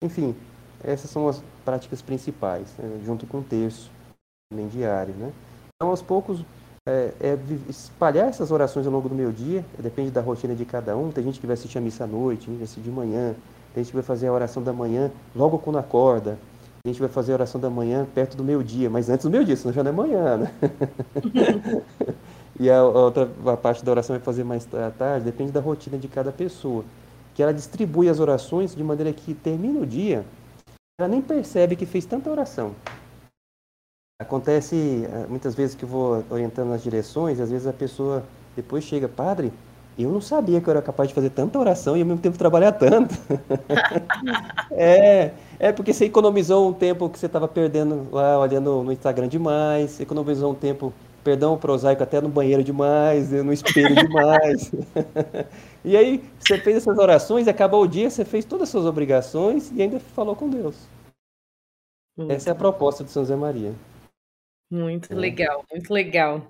Enfim, essas são as práticas principais, né? junto com o terço, também diário. Né? Então, aos poucos, é, é, espalhar essas orações ao longo do meu dia, depende da rotina de cada um. Tem gente que vai assistir a missa à noite, vai assistir de manhã, tem gente que vai fazer a oração da manhã logo quando acorda, a gente vai fazer a oração da manhã perto do meio-dia, mas antes do meio-dia, senão já não é manhã, né? e a, outra a parte da oração vai fazer mais tarde, depende da rotina de cada pessoa. Que ela distribui as orações de maneira que termina o dia, ela nem percebe que fez tanta oração. Acontece eh, muitas vezes que eu vou orientando nas direções, e às vezes a pessoa depois chega, padre, eu não sabia que eu era capaz de fazer tanta oração e ao mesmo tempo trabalhar tanto. é, é porque você economizou um tempo que você estava perdendo lá olhando no Instagram demais, economizou um tempo perdão prosaico até no banheiro demais, no espelho demais. e aí você fez essas orações, acabou o dia, você fez todas as suas obrigações e ainda falou com Deus. Muito Essa é a proposta de São José Maria. Muito é. legal, muito legal.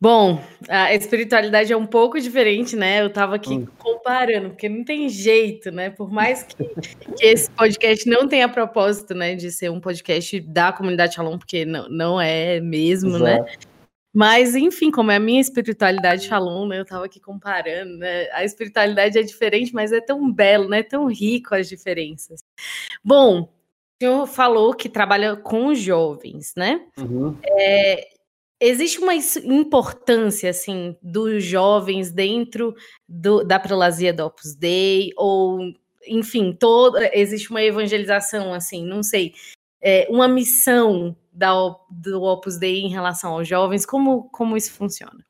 Bom, a espiritualidade é um pouco diferente, né? Eu estava aqui hum. comparando, porque não tem jeito, né? Por mais que, que, esse podcast não tenha propósito, né, de ser um podcast da comunidade Shalom, porque não, não é mesmo, né? Exato. né? Mas, enfim, como é a minha espiritualidade Shalom, né? Eu estava aqui comparando, né? A espiritualidade é diferente, mas é tão belo, né? Tão rico as diferenças. Bom, o senhor falou que trabalha com jovens, né? Uhum. É, Existe uma importância, assim, dos jovens dentro do, da prelazia do Opus Dei, ou, enfim, todo, existe uma evangelização, assim, não sei, é, uma missão da, do Opus Dei em relação aos jovens, como, como isso funciona?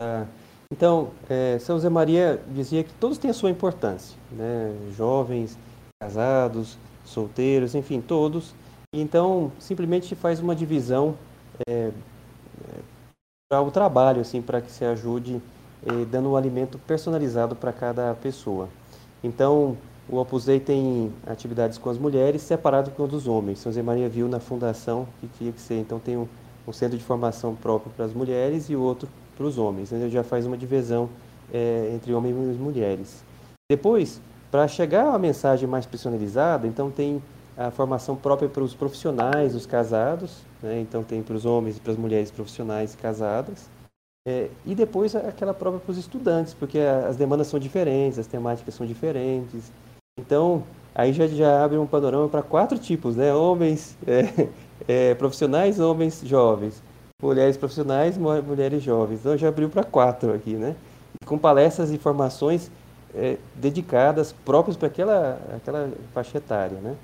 Ah, então, é, São José Maria dizia que todos têm a sua importância, né? jovens, casados, solteiros, enfim, todos. Então, simplesmente faz uma divisão é, para o trabalho, assim, para que se ajude eh, dando um alimento personalizado para cada pessoa. Então, o Opus Dei tem atividades com as mulheres separado com os homens. São Zé Maria viu na fundação que tinha que ser. Então, tem um, um centro de formação próprio para as mulheres e outro para os homens. Ele já faz uma divisão eh, entre homens e mulheres. Depois, para chegar uma mensagem mais personalizada, então tem a formação própria para os profissionais, os casados, né? então tem para os homens e para as mulheres profissionais casadas, é, e depois aquela própria para os estudantes, porque as demandas são diferentes, as temáticas são diferentes. Então, aí já, já abre um panorama para quatro tipos, né? Homens é, é, profissionais, homens jovens. Mulheres profissionais, mulheres jovens. Então, já abriu para quatro aqui, né? Com palestras e formações é, dedicadas, próprias para aquela, aquela faixa etária, né?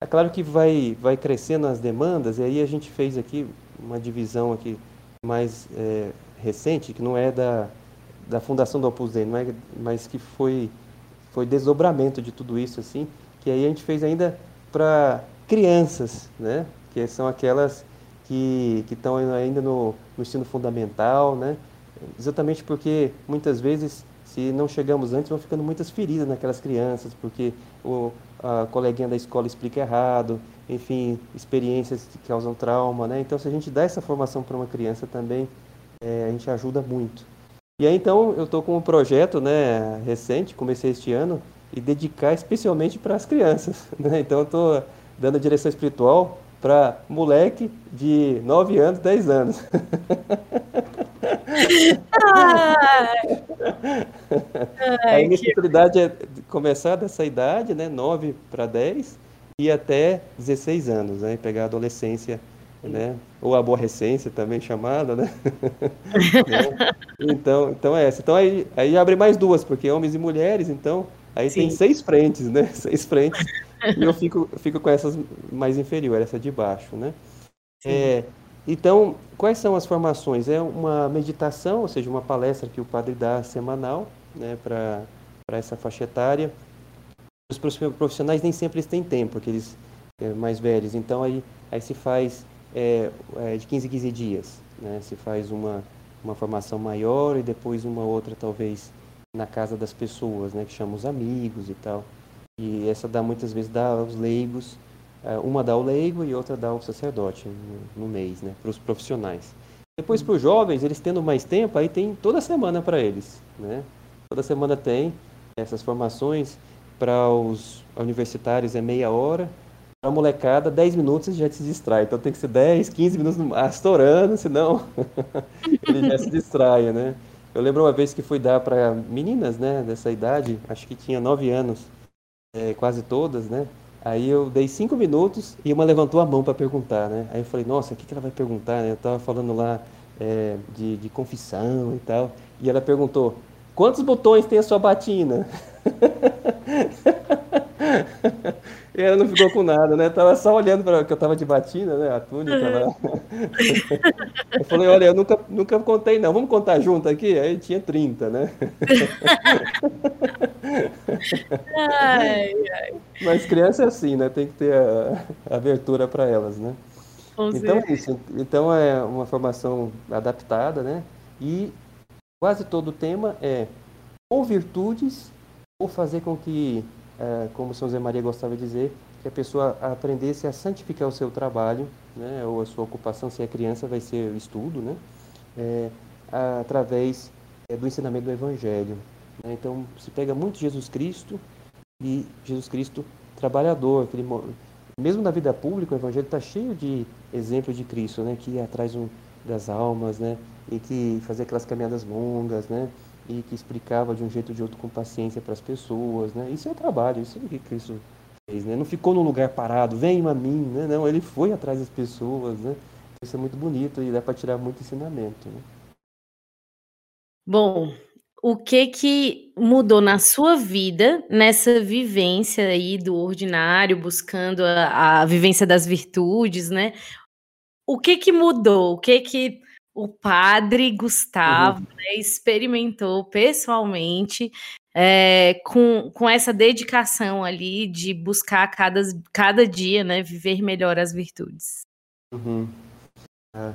É claro que vai, vai crescendo as demandas, e aí a gente fez aqui uma divisão aqui mais é, recente, que não é da, da fundação do Opus Dei, é, mas que foi, foi desdobramento de tudo isso, assim, que aí a gente fez ainda para crianças, né? que são aquelas que estão ainda no, no ensino fundamental, né? exatamente porque muitas vezes se não chegamos antes, vão ficando muitas feridas naquelas crianças, porque o, a coleguinha da escola explica errado, enfim, experiências que causam trauma, né? Então, se a gente dá essa formação para uma criança também, é, a gente ajuda muito. E aí, então, eu estou com um projeto, né, recente, comecei este ano, e dedicar especialmente para as crianças, né? Então, estou dando direção espiritual para moleque de 9 anos, 10 anos. Ai. Ai, a necessidade que... é começar dessa idade, né, 9 para 10, e até 16 anos, né, pegar a adolescência, né, ou a aborrecência também chamada, né? né? então, então é essa. Então aí, aí abre mais duas, porque homens e mulheres, então aí Sim. tem seis frentes, né? Seis frentes. e eu fico, fico com essas mais inferiores, essa de baixo, né? É, então, quais são as formações? É uma meditação, ou seja, uma palestra que o padre dá semanal né, para essa faixa etária. Os profissionais nem sempre têm tempo, aqueles é, mais velhos. Então, aí, aí se faz é, é, de 15 em 15 dias. Né? Se faz uma, uma formação maior e depois uma outra, talvez, na casa das pessoas, né? que chamam os amigos e tal. E essa dá muitas vezes dá aos leigos uma dá ao leigo e outra dá ao sacerdote no, mês, né, para os profissionais. Depois, para os jovens, eles tendo mais tempo, aí tem toda semana para eles. Né? Toda semana tem essas formações. Para os universitários é meia hora. Para a molecada, 10 minutos já se distrai. Então tem que ser 10, 15 minutos estourando, senão ele já se distrai, né? Eu lembro uma vez que fui dar para meninas, né, dessa idade, acho que tinha 9 anos, é, quase todas, né? Aí eu dei cinco minutos e uma levantou a mão para perguntar, né? Aí eu falei, nossa, o que, que ela vai perguntar? Né? Eu estava falando lá é, de, de confissão e tal. E ela perguntou, quantos botões tem a sua batina? E ela não ficou com nada, né? Tava só olhando para que eu tava de batina, né? A túnica lá. eu falei, olha, eu nunca, nunca contei, não. Vamos contar junto aqui? Aí tinha 30, né? ai, ai. Mas criança é assim, né? Tem que ter a, a abertura para elas, né? então é isso. Então é uma formação adaptada, né? E quase todo o tema é ou virtudes ou fazer com que, como São José Maria gostava de dizer, que a pessoa aprendesse a santificar o seu trabalho, né? Ou a sua ocupação, se é criança, vai ser o estudo, né? É, através é, do ensinamento do Evangelho. Né? Então se pega muito Jesus Cristo e Jesus Cristo trabalhador, aquele mesmo na vida pública, o Evangelho está cheio de exemplos de Cristo, né? Que atrás um, das almas, né? E que fazia aquelas caminhadas longas, né? E que explicava de um jeito ou de outro com paciência para as pessoas, né? Isso é trabalho, isso é o que Cristo fez, né? Não ficou num lugar parado, vem a mim, né? Não, ele foi atrás das pessoas, né? Isso é muito bonito e dá para tirar muito ensinamento, né? Bom, o que que mudou na sua vida, nessa vivência aí do ordinário, buscando a, a vivência das virtudes, né? O que que mudou? O que que o padre Gustavo uhum. né, experimentou pessoalmente é, com, com essa dedicação ali de buscar cada, cada dia, né, viver melhor as virtudes. Uhum. É.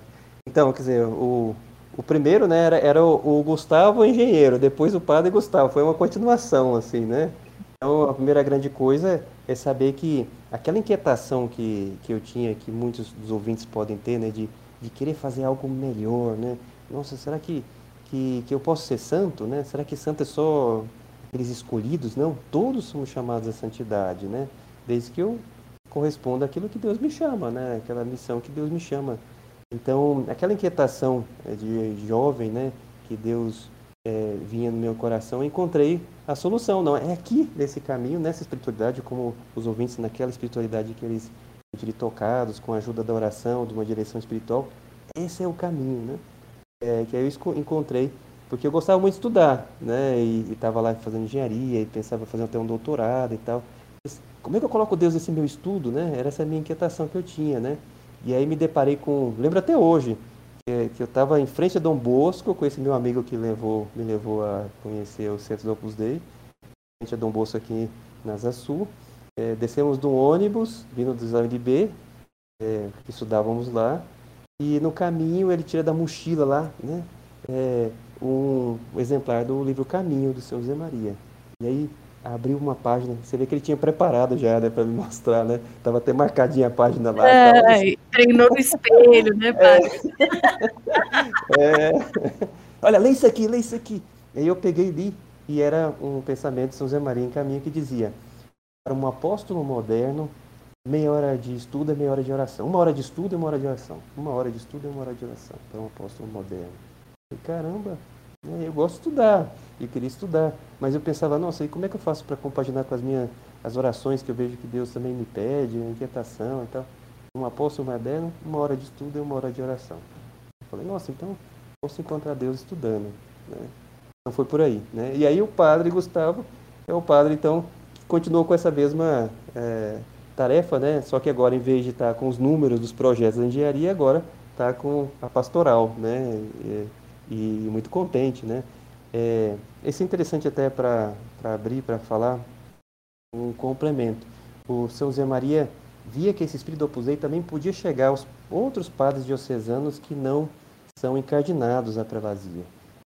Então, quer dizer, o, o primeiro, né, era, era o, o, Gustavo o engenheiro, depois o padre Gustavo, foi uma continuação, assim, né? Então, a primeira grande coisa é saber que aquela inquietação que, que eu tinha, que muitos dos ouvintes podem ter, né, de, de querer fazer algo melhor, né? Nossa, será que, que, que eu posso ser santo, né? Será que santo é só aqueles escolhidos? Não, todos somos chamados à santidade, né? Desde que eu corresponda àquilo que Deus me chama, né? Aquela missão que Deus me chama então, aquela inquietação é, de jovem, né, que Deus é, vinha no meu coração, encontrei a solução. Não, é aqui, nesse caminho, nessa espiritualidade, como os ouvintes naquela espiritualidade que eles sentirem tocados, com a ajuda da oração, de uma direção espiritual, esse é o caminho, né? É, que aí eu encontrei, porque eu gostava muito de estudar, né? E estava lá fazendo engenharia, e pensava fazer até um doutorado e tal. Mas como é que eu coloco Deus nesse meu estudo, né? Era essa minha inquietação que eu tinha, né? E aí me deparei com, lembro até hoje, que, que eu estava em frente a Dom Bosco, com esse meu amigo que levou, me levou a conhecer o centro do Opus Dei, em frente a Dom Bosco aqui na Asa Sul. É, descemos do ônibus, vindo do exame de B, é, estudávamos lá, e no caminho ele tira da mochila lá, né, é, um, um exemplar do livro Caminho, do seu Zé Maria. E aí abriu uma página, você vê que ele tinha preparado já, né, para me mostrar, né? Tava até marcadinha a página lá. É, treinou no espelho, né, pai? É. é. Olha, lê isso aqui, lê isso aqui. Aí eu peguei e li, e era um pensamento de São José Maria em caminho que dizia: para um apóstolo moderno, meia hora de estudo é meia hora de oração. Uma hora de estudo é uma hora de oração. Uma hora de estudo é uma hora de oração para um apóstolo moderno. E caramba, né, eu gosto de estudar e queria estudar. Mas eu pensava, nossa, e como é que eu faço para compaginar com as minhas as orações que eu vejo que Deus também me pede, a inquietação e tal. Um apóstolo moderno, uma hora de estudo e uma hora de oração. Eu falei, nossa, então posso encontrar Deus estudando. Né? Então foi por aí. Né? E aí o padre Gustavo é o padre, então, continuou com essa mesma é, tarefa, né? Só que agora, em vez de estar com os números dos projetos da engenharia, agora está com a pastoral, né? E, e muito contente, né? É, esse é interessante até para abrir, para falar, um complemento. O São Zé Maria via que esse espírito do Opus Dei também podia chegar aos outros padres diocesanos que não são encardinados à prelazia.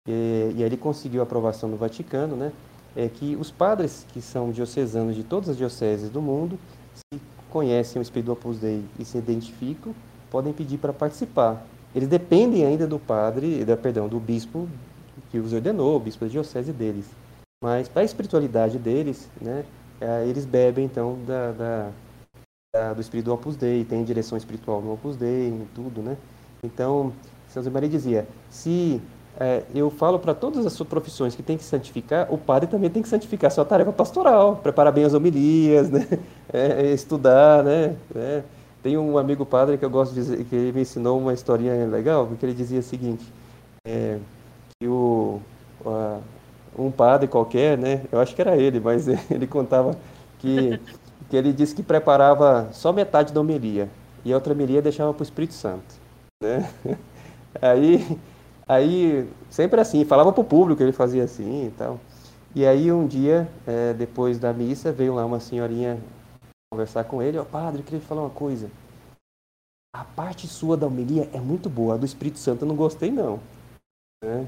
E, e aí ele conseguiu a aprovação do Vaticano, né? É que os padres que são diocesanos de todas as dioceses do mundo, se conhecem o espírito do Opus Dei e se identificam, podem pedir para participar. Eles dependem ainda do padre, da, perdão, do bispo que os ordenou, o bispo da diocese deles. Mas para a espiritualidade deles, né, é, eles bebem então da, da, da, do espírito do Opus Dei, tem direção espiritual no Opus Dei, tudo, né? Então, São José Maria dizia, se é, eu falo para todas as suas profissões que tem que santificar, o padre também tem que santificar sua tarefa pastoral, preparar bem as homilias, né? É, estudar, né? É. Tem um amigo padre que eu gosto de dizer, que ele me ensinou uma historinha legal, porque ele dizia o seguinte, é, que o, a, um padre qualquer, né? Eu acho que era ele, mas ele contava que, que ele disse que preparava só metade da homilia e a outra homilia deixava para o Espírito Santo, né? Aí, aí sempre assim, falava para o público, ele fazia assim e tal. E aí um dia, é, depois da missa, veio lá uma senhorinha conversar com ele, ó, oh, padre, eu queria falar uma coisa. a parte sua da homilia é muito boa, a do Espírito Santo eu não gostei não. Né?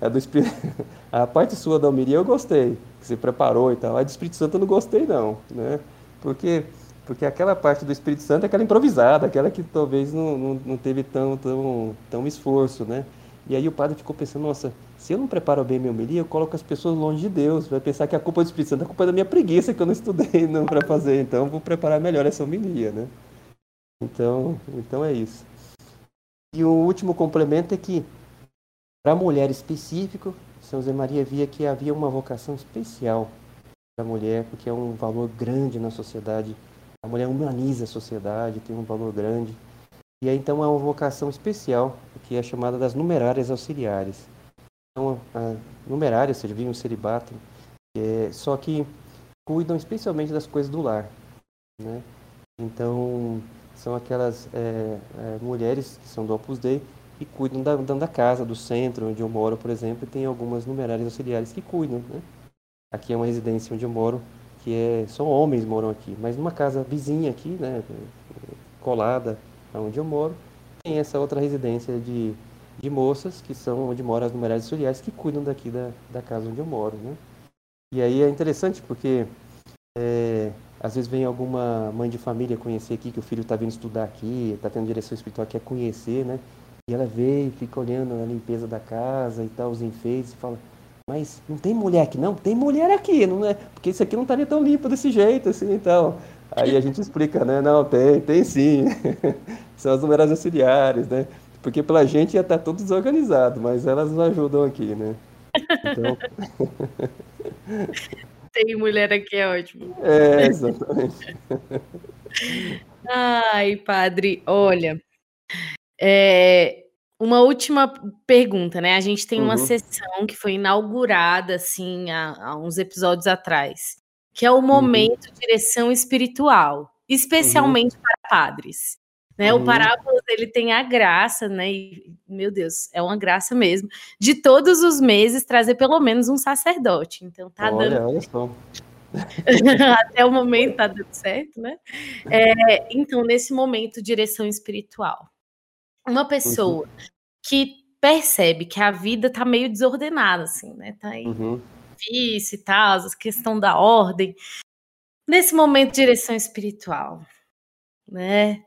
A, do Espírito... a parte sua da homilia eu gostei, que você preparou e tal. A do Espírito Santo eu não gostei não, né? Porque, porque aquela parte do Espírito Santo é aquela improvisada, aquela que talvez não, não, não teve tão, tão, tão esforço, né? E aí o padre ficou pensando, nossa, se eu não preparo bem minha homilia, eu coloco as pessoas longe de Deus. Vai pensar que a culpa do Espírito Santo é a culpa da minha preguiça que eu não estudei não para fazer. Então vou preparar melhor essa homilia, né? Então, então é isso. E o último complemento é que para a mulher específico, São José Maria via que havia uma vocação especial para a mulher, porque é um valor grande na sociedade. A mulher humaniza a sociedade, tem um valor grande. E aí, então, há uma vocação especial, que é chamada das numerárias auxiliares. Então, a numerárias, serviam um celibato, é, só que cuidam especialmente das coisas do lar. Né? Então, são aquelas é, é, mulheres que são do Opus Dei e cuidam da, da casa, do centro onde eu moro, por exemplo, e tem algumas numerárias auxiliares que cuidam. Né? Aqui é uma residência onde eu moro, que é só homens moram aqui, mas numa casa vizinha aqui, né, colada onde eu moro, tem essa outra residência de, de moças, que são onde moram as numerárias auxiliares, que cuidam daqui da, da casa onde eu moro. Né? E aí é interessante porque é, às vezes vem alguma mãe de família conhecer aqui, que o filho está vindo estudar aqui, está tendo direção espiritual, quer conhecer, né? E ela vê e fica olhando a limpeza da casa e tal, os enfeites, e fala, mas não tem mulher aqui não? Tem mulher aqui, não é? Porque isso aqui não estaria tão limpo desse jeito, assim, então. Aí a gente explica, né? Não, tem, tem sim. São as numerais auxiliares, né? Porque pela gente ia estar tudo desorganizado, mas elas nos ajudam aqui, né? Então... tem mulher aqui é ótimo. É, exatamente. Ai, padre, olha, é, uma última pergunta, né? A gente tem uma uhum. sessão que foi inaugurada, assim, há, há, uns episódios atrás, que é o uhum. momento uhum. direção espiritual, especialmente uhum. para padres. Né, uhum. O Parábolas ele tem a graça, né? E, meu Deus, é uma graça mesmo, de todos os meses trazer pelo menos um sacerdote. Então tá olha, dando. Olha só. Até o momento tá dando certo, né? É, então, nesse momento, direção espiritual. Uma pessoa uhum. que percebe que a vida tá meio desordenada, assim, né? Tá aí uhum. difícil e tal, a questão da ordem. Nesse momento, direção espiritual, né?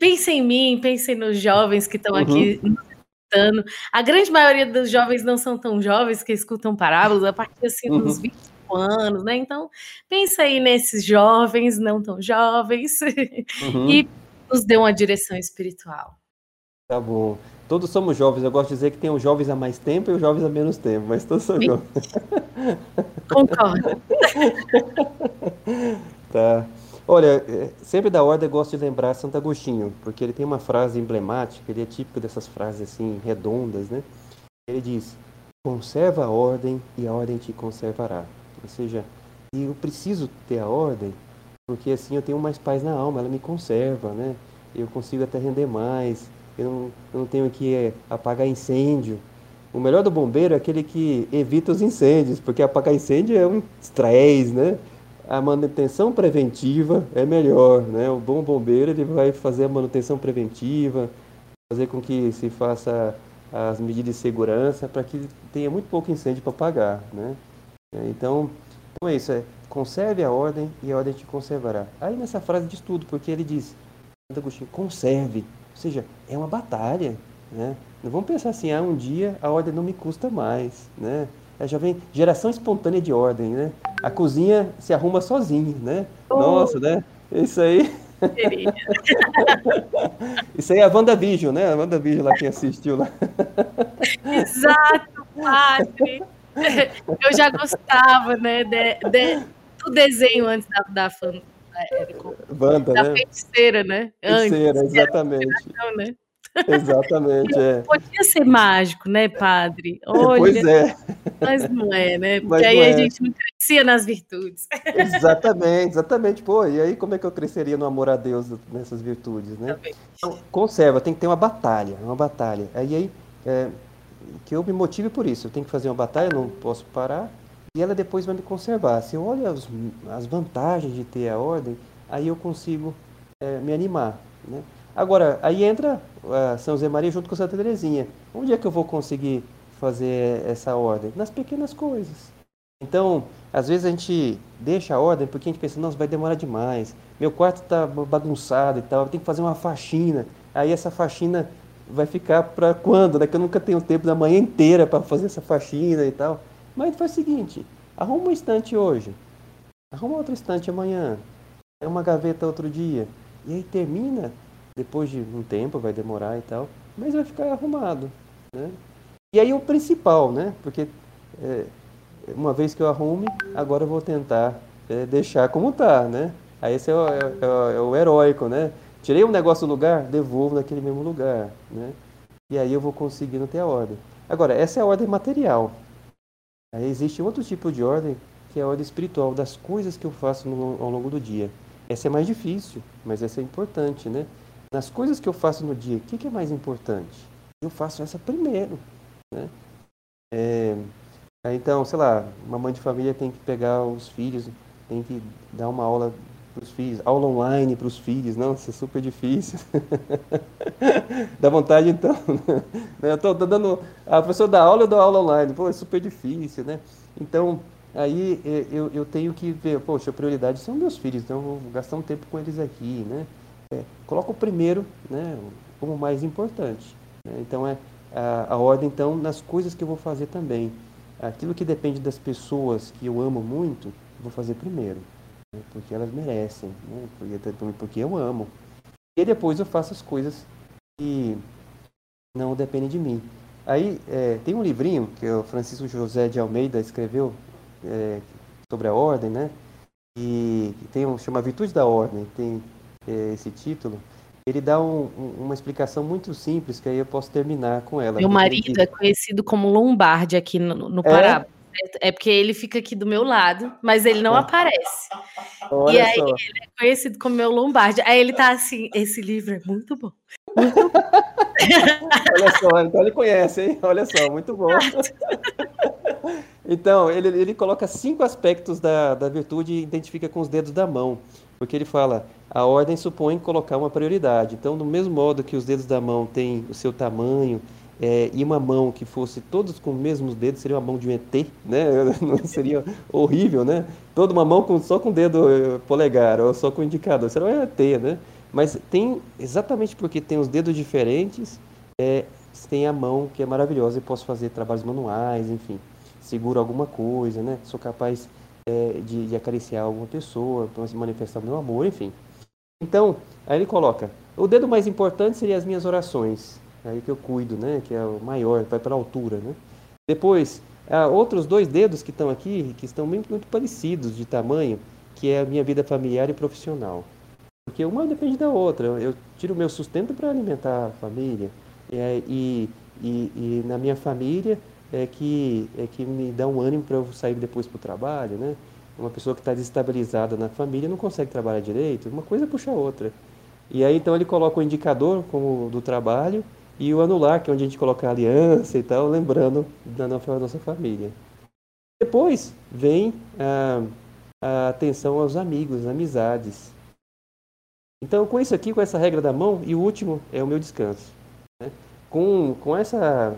Pensem em mim, pensem nos jovens que estão uhum. aqui escutando. A grande maioria dos jovens não são tão jovens que escutam parábolas a partir assim, uhum. dos 25 anos, né? Então, pensa aí nesses jovens, não tão jovens, uhum. e nos dê uma direção espiritual. Tá bom. Todos somos jovens. Eu gosto de dizer que tem os jovens há mais tempo e os jovens há menos tempo, mas todos são jovens. Concordo. tá. Olha, é, sempre da ordem eu gosto de lembrar Santo Agostinho, porque ele tem uma frase emblemática, ele é típico dessas frases assim, redondas, né? Ele diz, conserva a ordem e a ordem te conservará. Ou seja, eu preciso ter a ordem, porque assim eu tenho mais paz na alma, ela me conserva, né? Eu consigo até render mais, eu não, eu não tenho que é, apagar incêndio. O melhor do bombeiro é aquele que evita os incêndios, porque apagar incêndio é um estresse, né? A manutenção preventiva é melhor, né? O bom bombeiro ele vai fazer a manutenção preventiva, fazer com que se faça as medidas de segurança para que tenha muito pouco incêndio para apagar, né? Então, então é isso, é conserve a ordem e a ordem te conservará. Aí nessa frase diz tudo, porque ele diz, Santo Agostinho, conserve, ou seja, é uma batalha, né? Não vamos pensar assim, ah, um dia a ordem não me custa mais, né? É, já vem geração espontânea de ordem, né? A cozinha se arruma sozinha, né? Oh. Nossa, né? Isso aí. Isso aí é a WandaVision, né? A WandaVision lá quem assistiu lá. Exato, padre. Eu já gostava, né? De, de, do desenho antes da, da, da, Wanda, da né? feiticeira, né? Feiticeira, antes, exatamente. Né? Exatamente, é. Podia ser mágico, né, padre? Olha, pois é. Mas não é, né? Porque aí é. a gente não crescia nas virtudes. Exatamente, exatamente. Pô, e aí como é que eu cresceria no amor a Deus nessas virtudes, né? Então, conserva, tem que ter uma batalha, uma batalha. Aí, aí é, que eu me motive por isso. Eu tenho que fazer uma batalha, não posso parar. E ela depois vai me conservar. Se eu olho as, as vantagens de ter a ordem, aí eu consigo é, me animar, né? Agora, aí entra uh, São José Maria junto com Santa Teresinha. Onde é que eu vou conseguir fazer essa ordem? Nas pequenas coisas. Então, às vezes a gente deixa a ordem porque a gente pensa, nossa, vai demorar demais. Meu quarto está bagunçado e tal, tem que fazer uma faxina. Aí essa faxina vai ficar para quando? Né? Que eu nunca tenho tempo da manhã inteira para fazer essa faxina e tal. Mas faz o seguinte, arruma um estante hoje, arruma outro estante amanhã, uma gaveta outro dia. E aí termina, depois de um tempo, vai demorar e tal, mas vai ficar arrumado. Né? E aí o principal, né? Porque é, uma vez que eu arrume, agora eu vou tentar é, deixar como está, né? Aí esse é o, é, é, é o, heróico, né? Tirei um negócio do lugar, devolvo naquele mesmo lugar, né? E aí eu vou conseguindo ter a ordem. Agora, essa é a ordem material. Aí existe outro tipo de ordem, que é a ordem espiritual, das coisas que eu faço no, ao longo do dia. Essa é mais difícil, mas essa é importante, né? Nas coisas que eu faço no dia, o que, que é mais importante? Eu faço essa primeiro, né? É, então, sei lá, uma mãe de família tem que pegar os filhos, tem que dar uma aula para os filhos, aula online para os filhos, não, isso é super difícil. dá vontade então. Né? Eu estou dando. A professora dá aula, eu dou aula online. Pô, é super difícil, né? Então, aí eu, eu tenho que ver, poxa, a prioridade são meus filhos, então eu vou gastar um tempo com eles aqui, né? É, coloco o primeiro, né, como mais importante. Né? Então, é a, a ordem, então, nas coisas que eu vou fazer também aquilo que depende das pessoas que eu amo muito, vou fazer primeiro, né? porque elas merecem, né? porque, porque eu amo. E depois eu faço as coisas que não dependem de mim. Aí é, tem um livrinho que o Francisco José de Almeida escreveu é, sobre a ordem, né? E tem um chama Virtude da Ordem, tem esse título ele dá um, uma explicação muito simples, que aí eu posso terminar com ela. Meu marido é conhecido como Lombardi aqui no, no Pará. É? é? porque ele fica aqui do meu lado, mas ele não ah. aparece. Olha e aí só. ele é conhecido como meu Lombardi. Aí ele tá assim, esse livro é muito bom. Muito bom. Olha só, então ele conhece, hein? Olha só, muito bom. Então, ele, ele coloca cinco aspectos da, da virtude e identifica com os dedos da mão. Porque ele fala, a ordem supõe colocar uma prioridade. Então, do mesmo modo que os dedos da mão têm o seu tamanho, é, e uma mão que fosse todos com os mesmos dedos, seria uma mão de um ET, né? Seria horrível, né? Toda uma mão com, só com o dedo eh, polegar, ou só com o indicador, seria um ET, né? Mas tem, exatamente porque tem os dedos diferentes, é, tem a mão que é maravilhosa e posso fazer trabalhos manuais, enfim, seguro alguma coisa, né? Sou capaz é, de, de, acariciar alguma pessoa, manifestar meu amor, enfim. Então, aí ele coloca, o dedo mais importante seria as minhas orações, aí que eu cuido, né, que é o maior, vai para a altura, né. Depois, há outros dois dedos que estão aqui, que estão muito, muito parecidos de tamanho, que é a minha vida familiar e profissional. Porque uma depende da outra. Eu tiro o meu sustento para alimentar a família. É, e, e, e, na minha família é que, é que me dá um ânimo para eu sair depois para o trabalho, né? Uma pessoa que está desestabilizada na família não consegue trabalhar direito, uma coisa puxa a outra. E aí então ele coloca o indicador como do trabalho e o anular, que é onde a gente coloca a aliança e tal, lembrando da nossa família. Depois vem a, a atenção aos amigos, amizades. Então, com isso aqui, com essa regra da mão, e o último é o meu descanso. Né? Com, com essa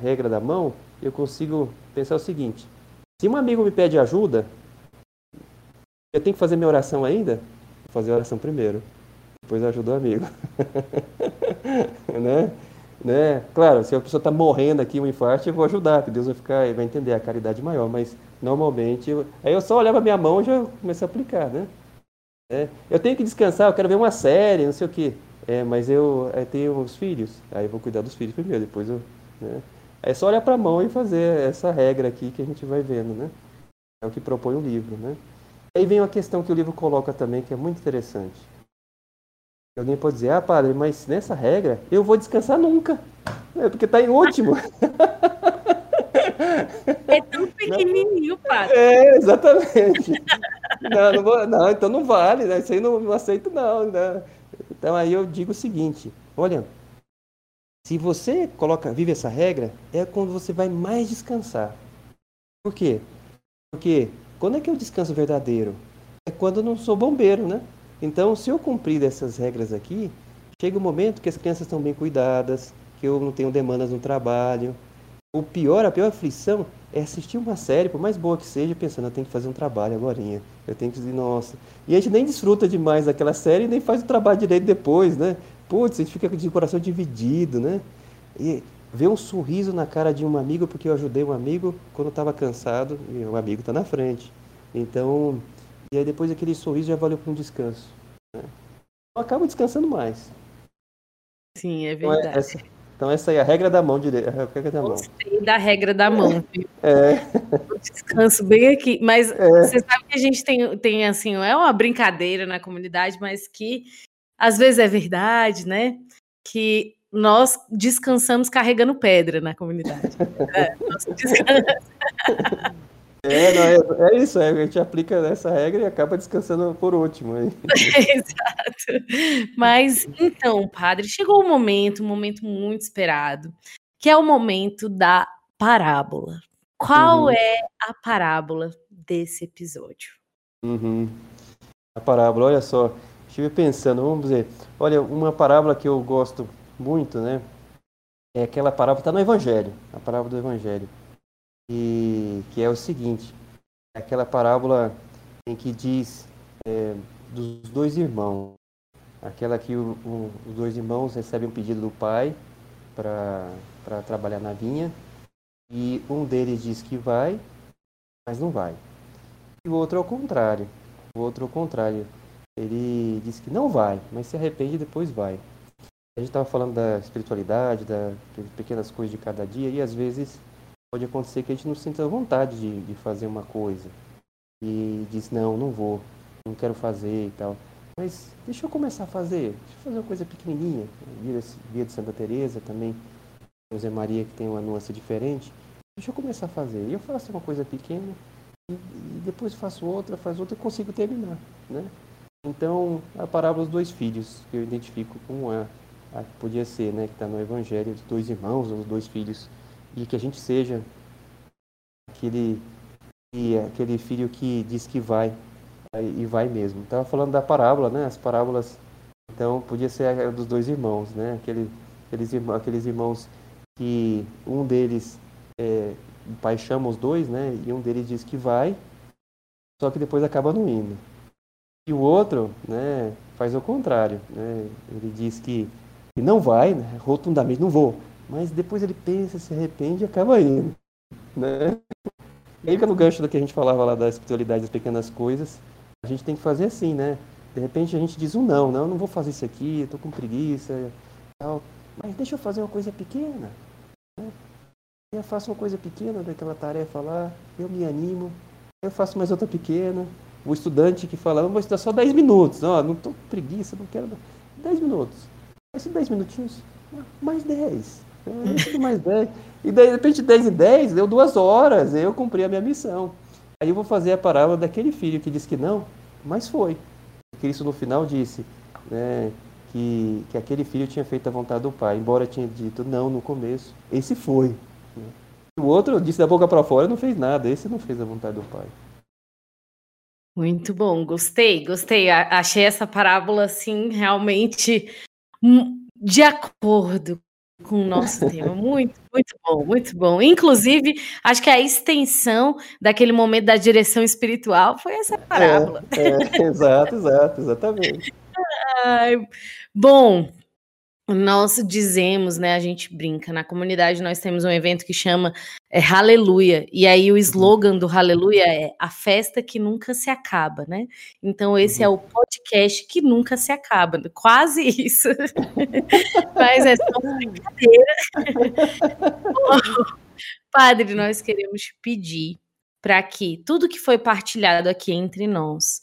regra da mão, eu consigo pensar o seguinte: se um amigo me pede ajuda, eu tenho que fazer minha oração ainda? Vou fazer a oração primeiro, depois eu ajudo o amigo. né? né? Claro, se a pessoa está morrendo aqui, um infarto, eu vou ajudar, que Deus vai ficar, vai entender a caridade maior, mas normalmente, eu... aí eu só olhava minha mão e já comecei a aplicar, né? É, eu tenho que descansar, eu quero ver uma série, não sei o quê. É, mas eu, eu tenho os filhos, aí eu vou cuidar dos filhos primeiro, depois eu. Né? É só olhar para a mão e fazer essa regra aqui que a gente vai vendo, né? É o que propõe o livro, né? Aí vem uma questão que o livro coloca também, que é muito interessante. Alguém pode dizer, ah, padre, mas nessa regra eu vou descansar nunca. É porque está em último. É tão pequenininho, padre. É, exatamente. Não, não, vou, não, então não vale, né? Isso aí não, não aceito, não. Né? Então aí eu digo o seguinte: olha, se você coloca, vive essa regra, é quando você vai mais descansar. Por quê? Porque quando é que eu descanso verdadeiro? É quando eu não sou bombeiro, né? Então, se eu cumprir essas regras aqui, chega um momento que as crianças estão bem cuidadas, que eu não tenho demandas no trabalho. O pior, a pior aflição é assistir uma série, por mais boa que seja, pensando, eu tenho que fazer um trabalho agora. Eu tenho que dizer, nossa. E a gente nem desfruta demais daquela série e nem faz o trabalho direito depois, né? Putz, a gente fica de coração dividido, né? E ver um sorriso na cara de um amigo porque eu ajudei um amigo quando estava cansado e o amigo está na frente. Então, e aí depois aquele sorriso já valeu para um descanso. Né? Eu acabo descansando mais. Sim, é verdade. Então, é, essa, então essa aí é a regra da mão direita. A regra da mão. da regra da mão. É. Eu descanso bem aqui. Mas é. você sabe que a gente tem, tem assim, é uma brincadeira na comunidade, mas que às vezes é verdade, né? Que nós descansamos carregando pedra na comunidade. é. É, não, é, é, isso, é, a gente aplica essa regra e acaba descansando por último. Exato. Mas então, padre, chegou o um momento, um momento muito esperado, que é o momento da parábola. Qual uhum. é a parábola desse episódio? Uhum. A parábola, olha só, estive pensando, vamos dizer, olha, uma parábola que eu gosto muito, né? É aquela parábola, está no Evangelho, a parábola do Evangelho e que é o seguinte: é aquela parábola em que diz é, dos dois irmãos, aquela que o, o, os dois irmãos recebem um pedido do pai para trabalhar na vinha e um deles diz que vai, mas não vai. E o outro é o contrário. O outro é o contrário. Ele diz que não vai, mas se arrepende e depois vai. A gente estava falando da espiritualidade, das pequenas coisas de cada dia e às vezes pode acontecer que a gente não sinta vontade de, de fazer uma coisa e diz não, não vou, não quero fazer e tal. Mas deixa eu começar a fazer, deixa eu fazer uma coisa pequenininha. Via de Santa Teresa também, José Maria que tem uma nuance diferente. Deixa eu começar a fazer. E eu faço uma coisa pequena e, e depois faço outra, faço outra e consigo terminar, né? Então, a parábola dos dois filhos, que eu identifico com a, a que podia ser, né, que está no Evangelho, os dois irmãos, os dois filhos e que a gente seja aquele, aquele filho que diz que vai e vai mesmo. Estava falando da parábola, né? As parábolas, então, podia ser a dos dois irmãos, né? Aquele, aqueles, irmãos, aqueles irmãos que um deles, é, o pai chama os dois, né? E um deles diz que vai, só que depois acaba não indo. E o outro, né? Faz o contrário, né? Ele diz que, não vai, né? rotundamente, não vou. Mas depois ele pensa, se arrepende e acaba indo. Né? E aí no gancho do que a gente falava lá da espiritualidade das pequenas coisas. A gente tem que fazer assim, né? De repente a gente diz um não, não, não vou fazer isso aqui, estou com preguiça, tal. Mas deixa eu fazer uma coisa pequena. Né? Eu faço uma coisa pequena daquela tarefa lá, eu me animo, eu faço mais outra pequena. O estudante que fala, vou estudar só 10 minutos, ó, não estou com preguiça, não quero. 10 minutos. Esses 10 minutinhos, mais 10. É, mais 10. E daí, de repente, 10 em 10, deu duas horas, eu cumpri a minha missão. Aí eu vou fazer a parábola daquele filho que disse que não, mas foi. Cristo no final disse né, que, que aquele filho tinha feito a vontade do pai, embora tinha dito não no começo. Esse foi. Né? O outro disse da boca para fora não fez nada, esse não fez a vontade do pai. Muito bom, gostei, gostei. Achei essa parábola assim realmente de acordo com o nosso tema. Muito, muito bom, muito bom. Inclusive, acho que a extensão daquele momento da direção espiritual foi essa parábola. É, é, exato, exato, exatamente. Ai, bom, nós dizemos, né? A gente brinca. Na comunidade nós temos um evento que chama é, Aleluia. E aí o slogan do Aleluia é a festa que nunca se acaba, né? Então esse é uhum. é o podcast que nunca se acaba. Quase isso. Mas é só brincadeira. Padre, nós queremos pedir para que tudo que foi partilhado aqui entre nós,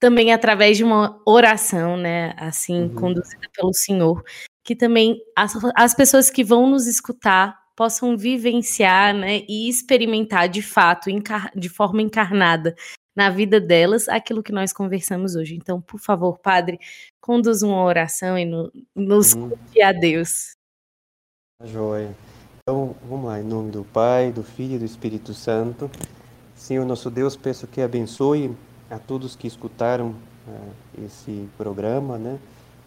também através de uma oração, né, assim, uhum. conduzida pelo Senhor, que também as, as pessoas que vão nos escutar possam vivenciar né, e experimentar de fato, de forma encarnada na vida delas, aquilo que nós conversamos hoje. Então, por favor, Padre, conduz uma oração e no, nos uhum. a Deus. Joia. Então, vamos lá, em nome do Pai, do Filho e do Espírito Santo. Senhor nosso Deus, peço que abençoe a todos que escutaram uh, esse programa, né?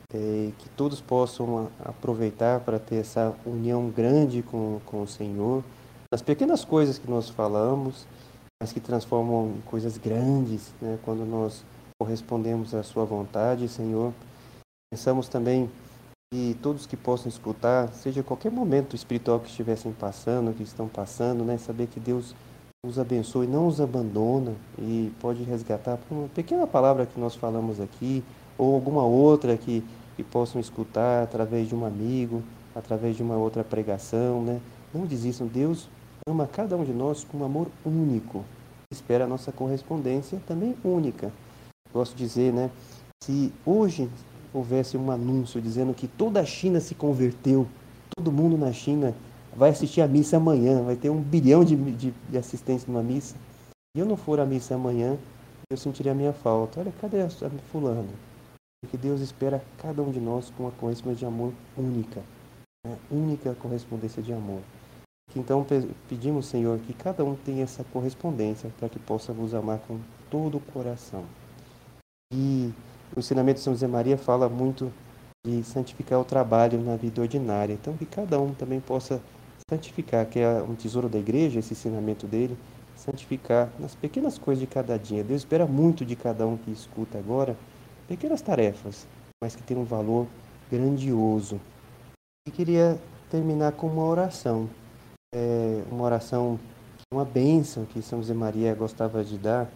Que todos possam aproveitar para ter essa união grande com, com o Senhor, nas pequenas coisas que nós falamos, mas que transformam em coisas grandes, né? quando nós correspondemos à Sua vontade, Senhor. Pensamos também que todos que possam escutar, seja qualquer momento espiritual que estivessem passando, que estão passando, né? saber que Deus os abençoe, não os abandona e pode resgatar por uma pequena palavra que nós falamos aqui, ou alguma outra que, que possam escutar através de um amigo, através de uma outra pregação, né? Não desistam, Deus ama cada um de nós com um amor único. Espera a nossa correspondência também única. Gosto de dizer, né? Se hoje houvesse um anúncio dizendo que toda a China se converteu, todo mundo na China vai assistir a missa amanhã, vai ter um bilhão de, de, de assistentes numa missa. Se eu não for à missa amanhã, eu sentiria a minha falta. Olha, cadê a, a fulano? Porque Deus espera cada um de nós com uma correspondência de amor única. Né? Única correspondência de amor. Então pedimos, Senhor, que cada um tenha essa correspondência para que possa vos amar com todo o coração. E o ensinamento de São José Maria fala muito de santificar o trabalho na vida ordinária. Então que cada um também possa santificar, que é um tesouro da igreja, esse ensinamento dele, santificar nas pequenas coisas de cada dia. Deus espera muito de cada um que escuta agora, pequenas tarefas, mas que tem um valor grandioso. E queria terminar com uma oração, é, uma oração, uma bênção que São José Maria gostava de dar.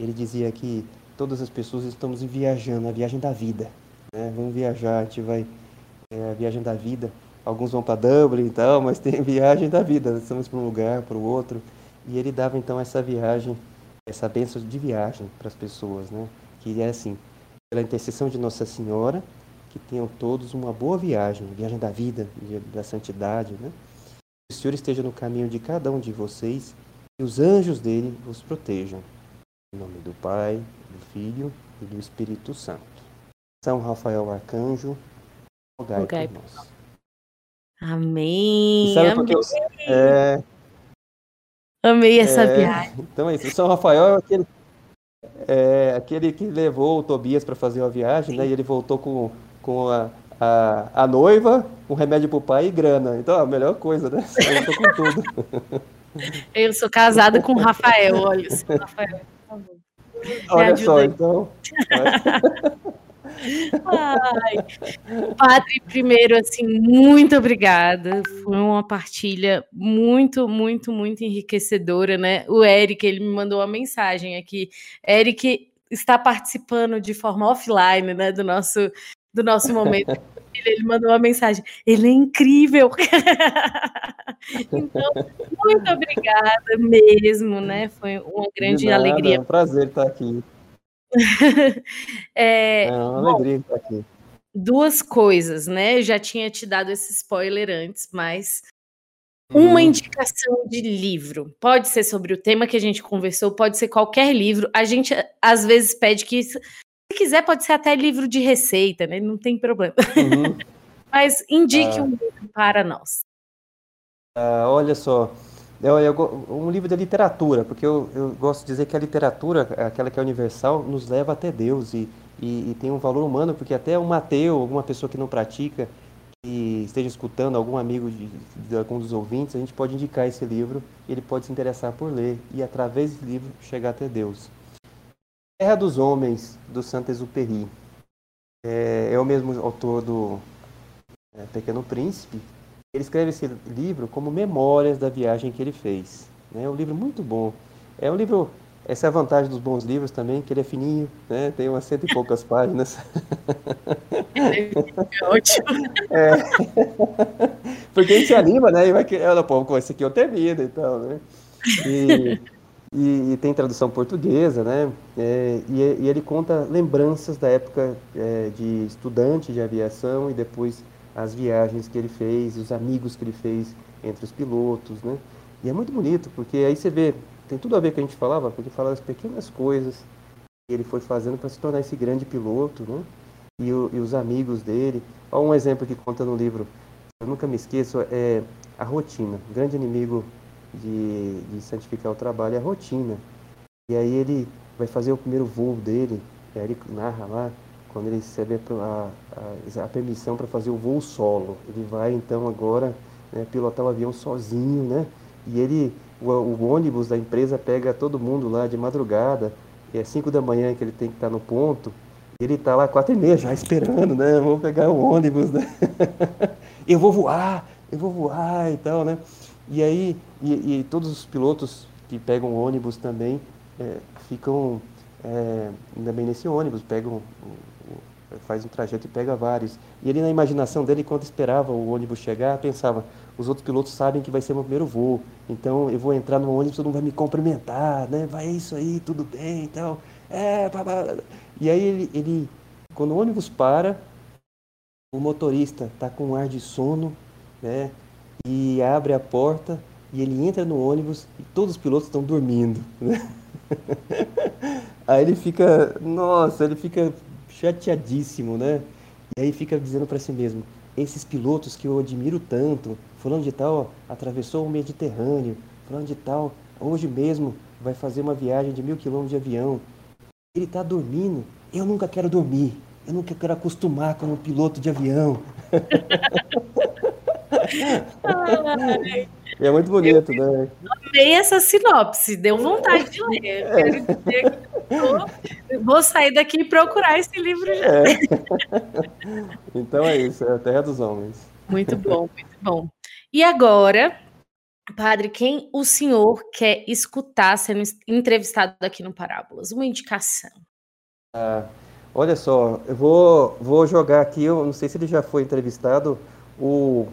Ele dizia que todas as pessoas estamos viajando, a viagem da vida. Né? Vamos viajar, a gente vai, é, a viagem da vida alguns vão para Dublin e tal, mas tem viagem da vida, estamos para um lugar, para o outro. E ele dava então essa viagem, essa bênção de viagem para as pessoas, né? Que é assim, pela intercessão de Nossa Senhora, que tenham todos uma boa viagem, viagem da vida, da santidade, né? Que o Senhor esteja no caminho de cada um de vocês e os anjos dele vos protejam. Em nome do Pai, do Filho e do Espírito Santo. São Rafael Arcanjo, rogai okay. por nós. Amém. sabe amei. Eu, é, amei essa é, viagem. Então é isso. O São Rafael é aquele, é, aquele que levou o Tobias para fazer uma viagem, né? E ele voltou com, com a, a, a noiva, um remédio para o pai e grana. Então, a melhor coisa, né? Eu tô com tudo. Eu sou casada com o Rafael, olha, Rafael, por favor. Olha só, então. Ai. Padre, primeiro, assim, muito obrigada. Foi uma partilha muito, muito, muito enriquecedora, né? O Eric, ele me mandou uma mensagem aqui. Eric está participando de forma offline, né, do nosso, do nosso momento. Ele mandou uma mensagem. Ele é incrível. então, muito obrigada mesmo, né? Foi uma grande nada, alegria. É um prazer estar aqui. é, é uma alegria bom, estar aqui. Duas coisas, né? Eu já tinha te dado esse spoiler antes, mas uma uhum. indicação de livro. Pode ser sobre o tema que a gente conversou, pode ser qualquer livro. A gente às vezes pede que, se quiser, pode ser até livro de receita, né? Não tem problema. Uhum. Mas indique ah. um livro para nós. Ah, olha só, eu, eu, um livro de literatura, porque eu, eu, gosto de dizer que a literatura, aquela que é universal, nos leva até Deus e, e, e tem um valor humano, porque até um ateu, alguma pessoa que não pratica, que esteja escutando, algum amigo de, de, algum dos ouvintes, a gente pode indicar esse livro, ele pode se interessar por ler e através desse livro chegar até Deus. Terra dos Homens, do Saint-Exupéry. É, é o mesmo autor do é, Pequeno Príncipe, ele escreve esse livro como memórias da viagem que ele fez. É um livro muito bom. É um livro. Essa é a vantagem dos bons livros também, que ele é fininho, né? tem umas cento e poucas páginas. É ótimo. É. Porque ele se anima, né? E vai que, ela, pô, com esse aqui eu termino e tal, né? E, e, e, tem tradução portuguesa, né? É, e, e, ele conta lembranças da época é, de estudante de aviação e depois as viagens que ele fez, os amigos que ele fez entre os pilotos, né? E é muito bonito, porque aí você vê, tem tudo a ver com o que a gente falava, porque fala das pequenas coisas que ele foi fazendo para se tornar esse grande piloto, né? E, o, e, os amigos dele. Olha um exemplo que conta no livro, eu nunca me esqueço, é a rotina. O grande inimigo de, de santificar o trabalho é a rotina. E aí ele vai fazer o primeiro voo dele, e aí ele narra lá, quando ele recebe a, a, a permissão para fazer o voo solo. Ele vai então agora né, pilotar o avião sozinho, né? E ele, o, o, ônibus da empresa pega todo mundo lá de madrugada, e é 5 da manhã que ele tem que estar tá no ponto, ele está lá quatro e meia já esperando, né? Vou pegar o ônibus, né? eu vou voar, eu vou voar e tal, né? E aí, e, e todos os pilotos que pegam ônibus também é, ficam é, bem nesse ônibus, pegam faz um trajeto e pega vários. E ele, na imaginação dele, enquanto esperava o ônibus chegar, pensava: os outros pilotos sabem que vai ser meu primeiro voo, então eu vou entrar no ônibus, todo mundo vai me cumprimentar, né? Vai isso aí, tudo bem e tal. É. E aí ele, ele, quando o ônibus para, o motorista está com um ar de sono, né? E abre a porta e ele entra no ônibus e todos os pilotos estão dormindo. Né? Aí ele fica, nossa, ele fica chateadíssimo, né? E aí fica dizendo para si mesmo: esses pilotos que eu admiro tanto, fulano de tal atravessou o Mediterrâneo, fulano de tal hoje mesmo vai fazer uma viagem de mil quilômetros de avião. Ele está dormindo. Eu nunca quero dormir. Eu nunca quero acostumar com um piloto de avião. é muito bonito, né? Amei essa sinopse, deu vontade de ler. Quero dizer que eu vou sair daqui e procurar esse livro já. É. Então é isso, é a Terra dos Homens. Muito bom, muito bom. E agora, padre, quem o senhor quer escutar sendo entrevistado aqui no Parábolas? Uma indicação. Ah, olha só, eu vou, vou jogar aqui, eu não sei se ele já foi entrevistado, o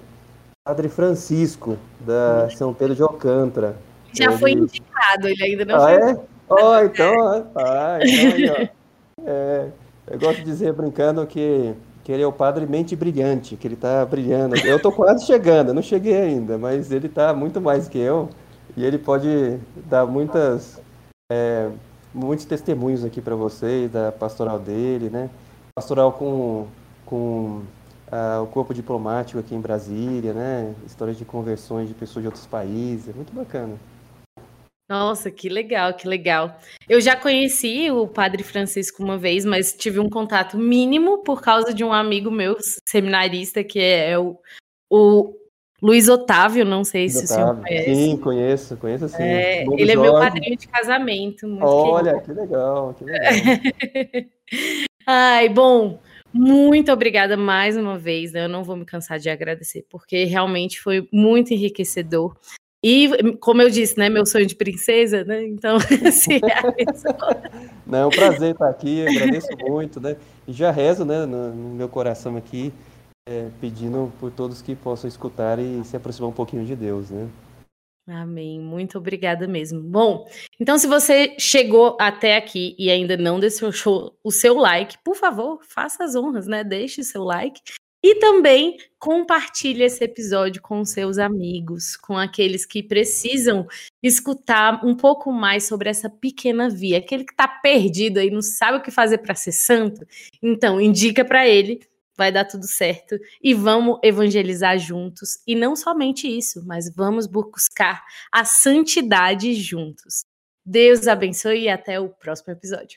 Padre Francisco, da São Pedro de Alcântara. Já ele... foi indicado, ele ainda não ah, foi. É? Oh, então, ah, então. É, eu gosto de dizer, brincando, que, que ele é o padre mente brilhante, que ele está brilhando. Eu estou quase chegando, não cheguei ainda, mas ele está muito mais que eu e ele pode dar muitas, é, muitos testemunhos aqui para vocês da pastoral dele, né? Pastoral com, com uh, o corpo diplomático aqui em Brasília, né? Histórias de conversões de pessoas de outros países, é muito bacana. Nossa, que legal, que legal. Eu já conheci o Padre Francisco uma vez, mas tive um contato mínimo por causa de um amigo meu, seminarista, que é o, o Luiz Otávio, não sei se Otávio. o senhor conhece. Sim, conheço, conheço sim. É, ele Jorge. é meu padrinho de casamento. Olha, querido. que legal, que legal. Ai, bom, muito obrigada mais uma vez. Né? Eu não vou me cansar de agradecer, porque realmente foi muito enriquecedor. E, como eu disse, né, meu sonho de princesa, né? Então, se Não, é um prazer estar aqui, agradeço muito, né? E já rezo, né, no, no meu coração aqui, é, pedindo por todos que possam escutar e se aproximar um pouquinho de Deus, né? Amém. Muito obrigada mesmo. Bom, então se você chegou até aqui e ainda não deixou o seu like, por favor, faça as honras, né? Deixe seu like e também compartilhe esse episódio com seus amigos, com aqueles que precisam escutar um pouco mais sobre essa pequena via, aquele que está perdido aí, não sabe o que fazer para ser santo. Então, indica para ele vai dar tudo certo e vamos evangelizar juntos. E não somente isso, mas vamos buscar a santidade juntos. Deus abençoe e até o próximo episódio.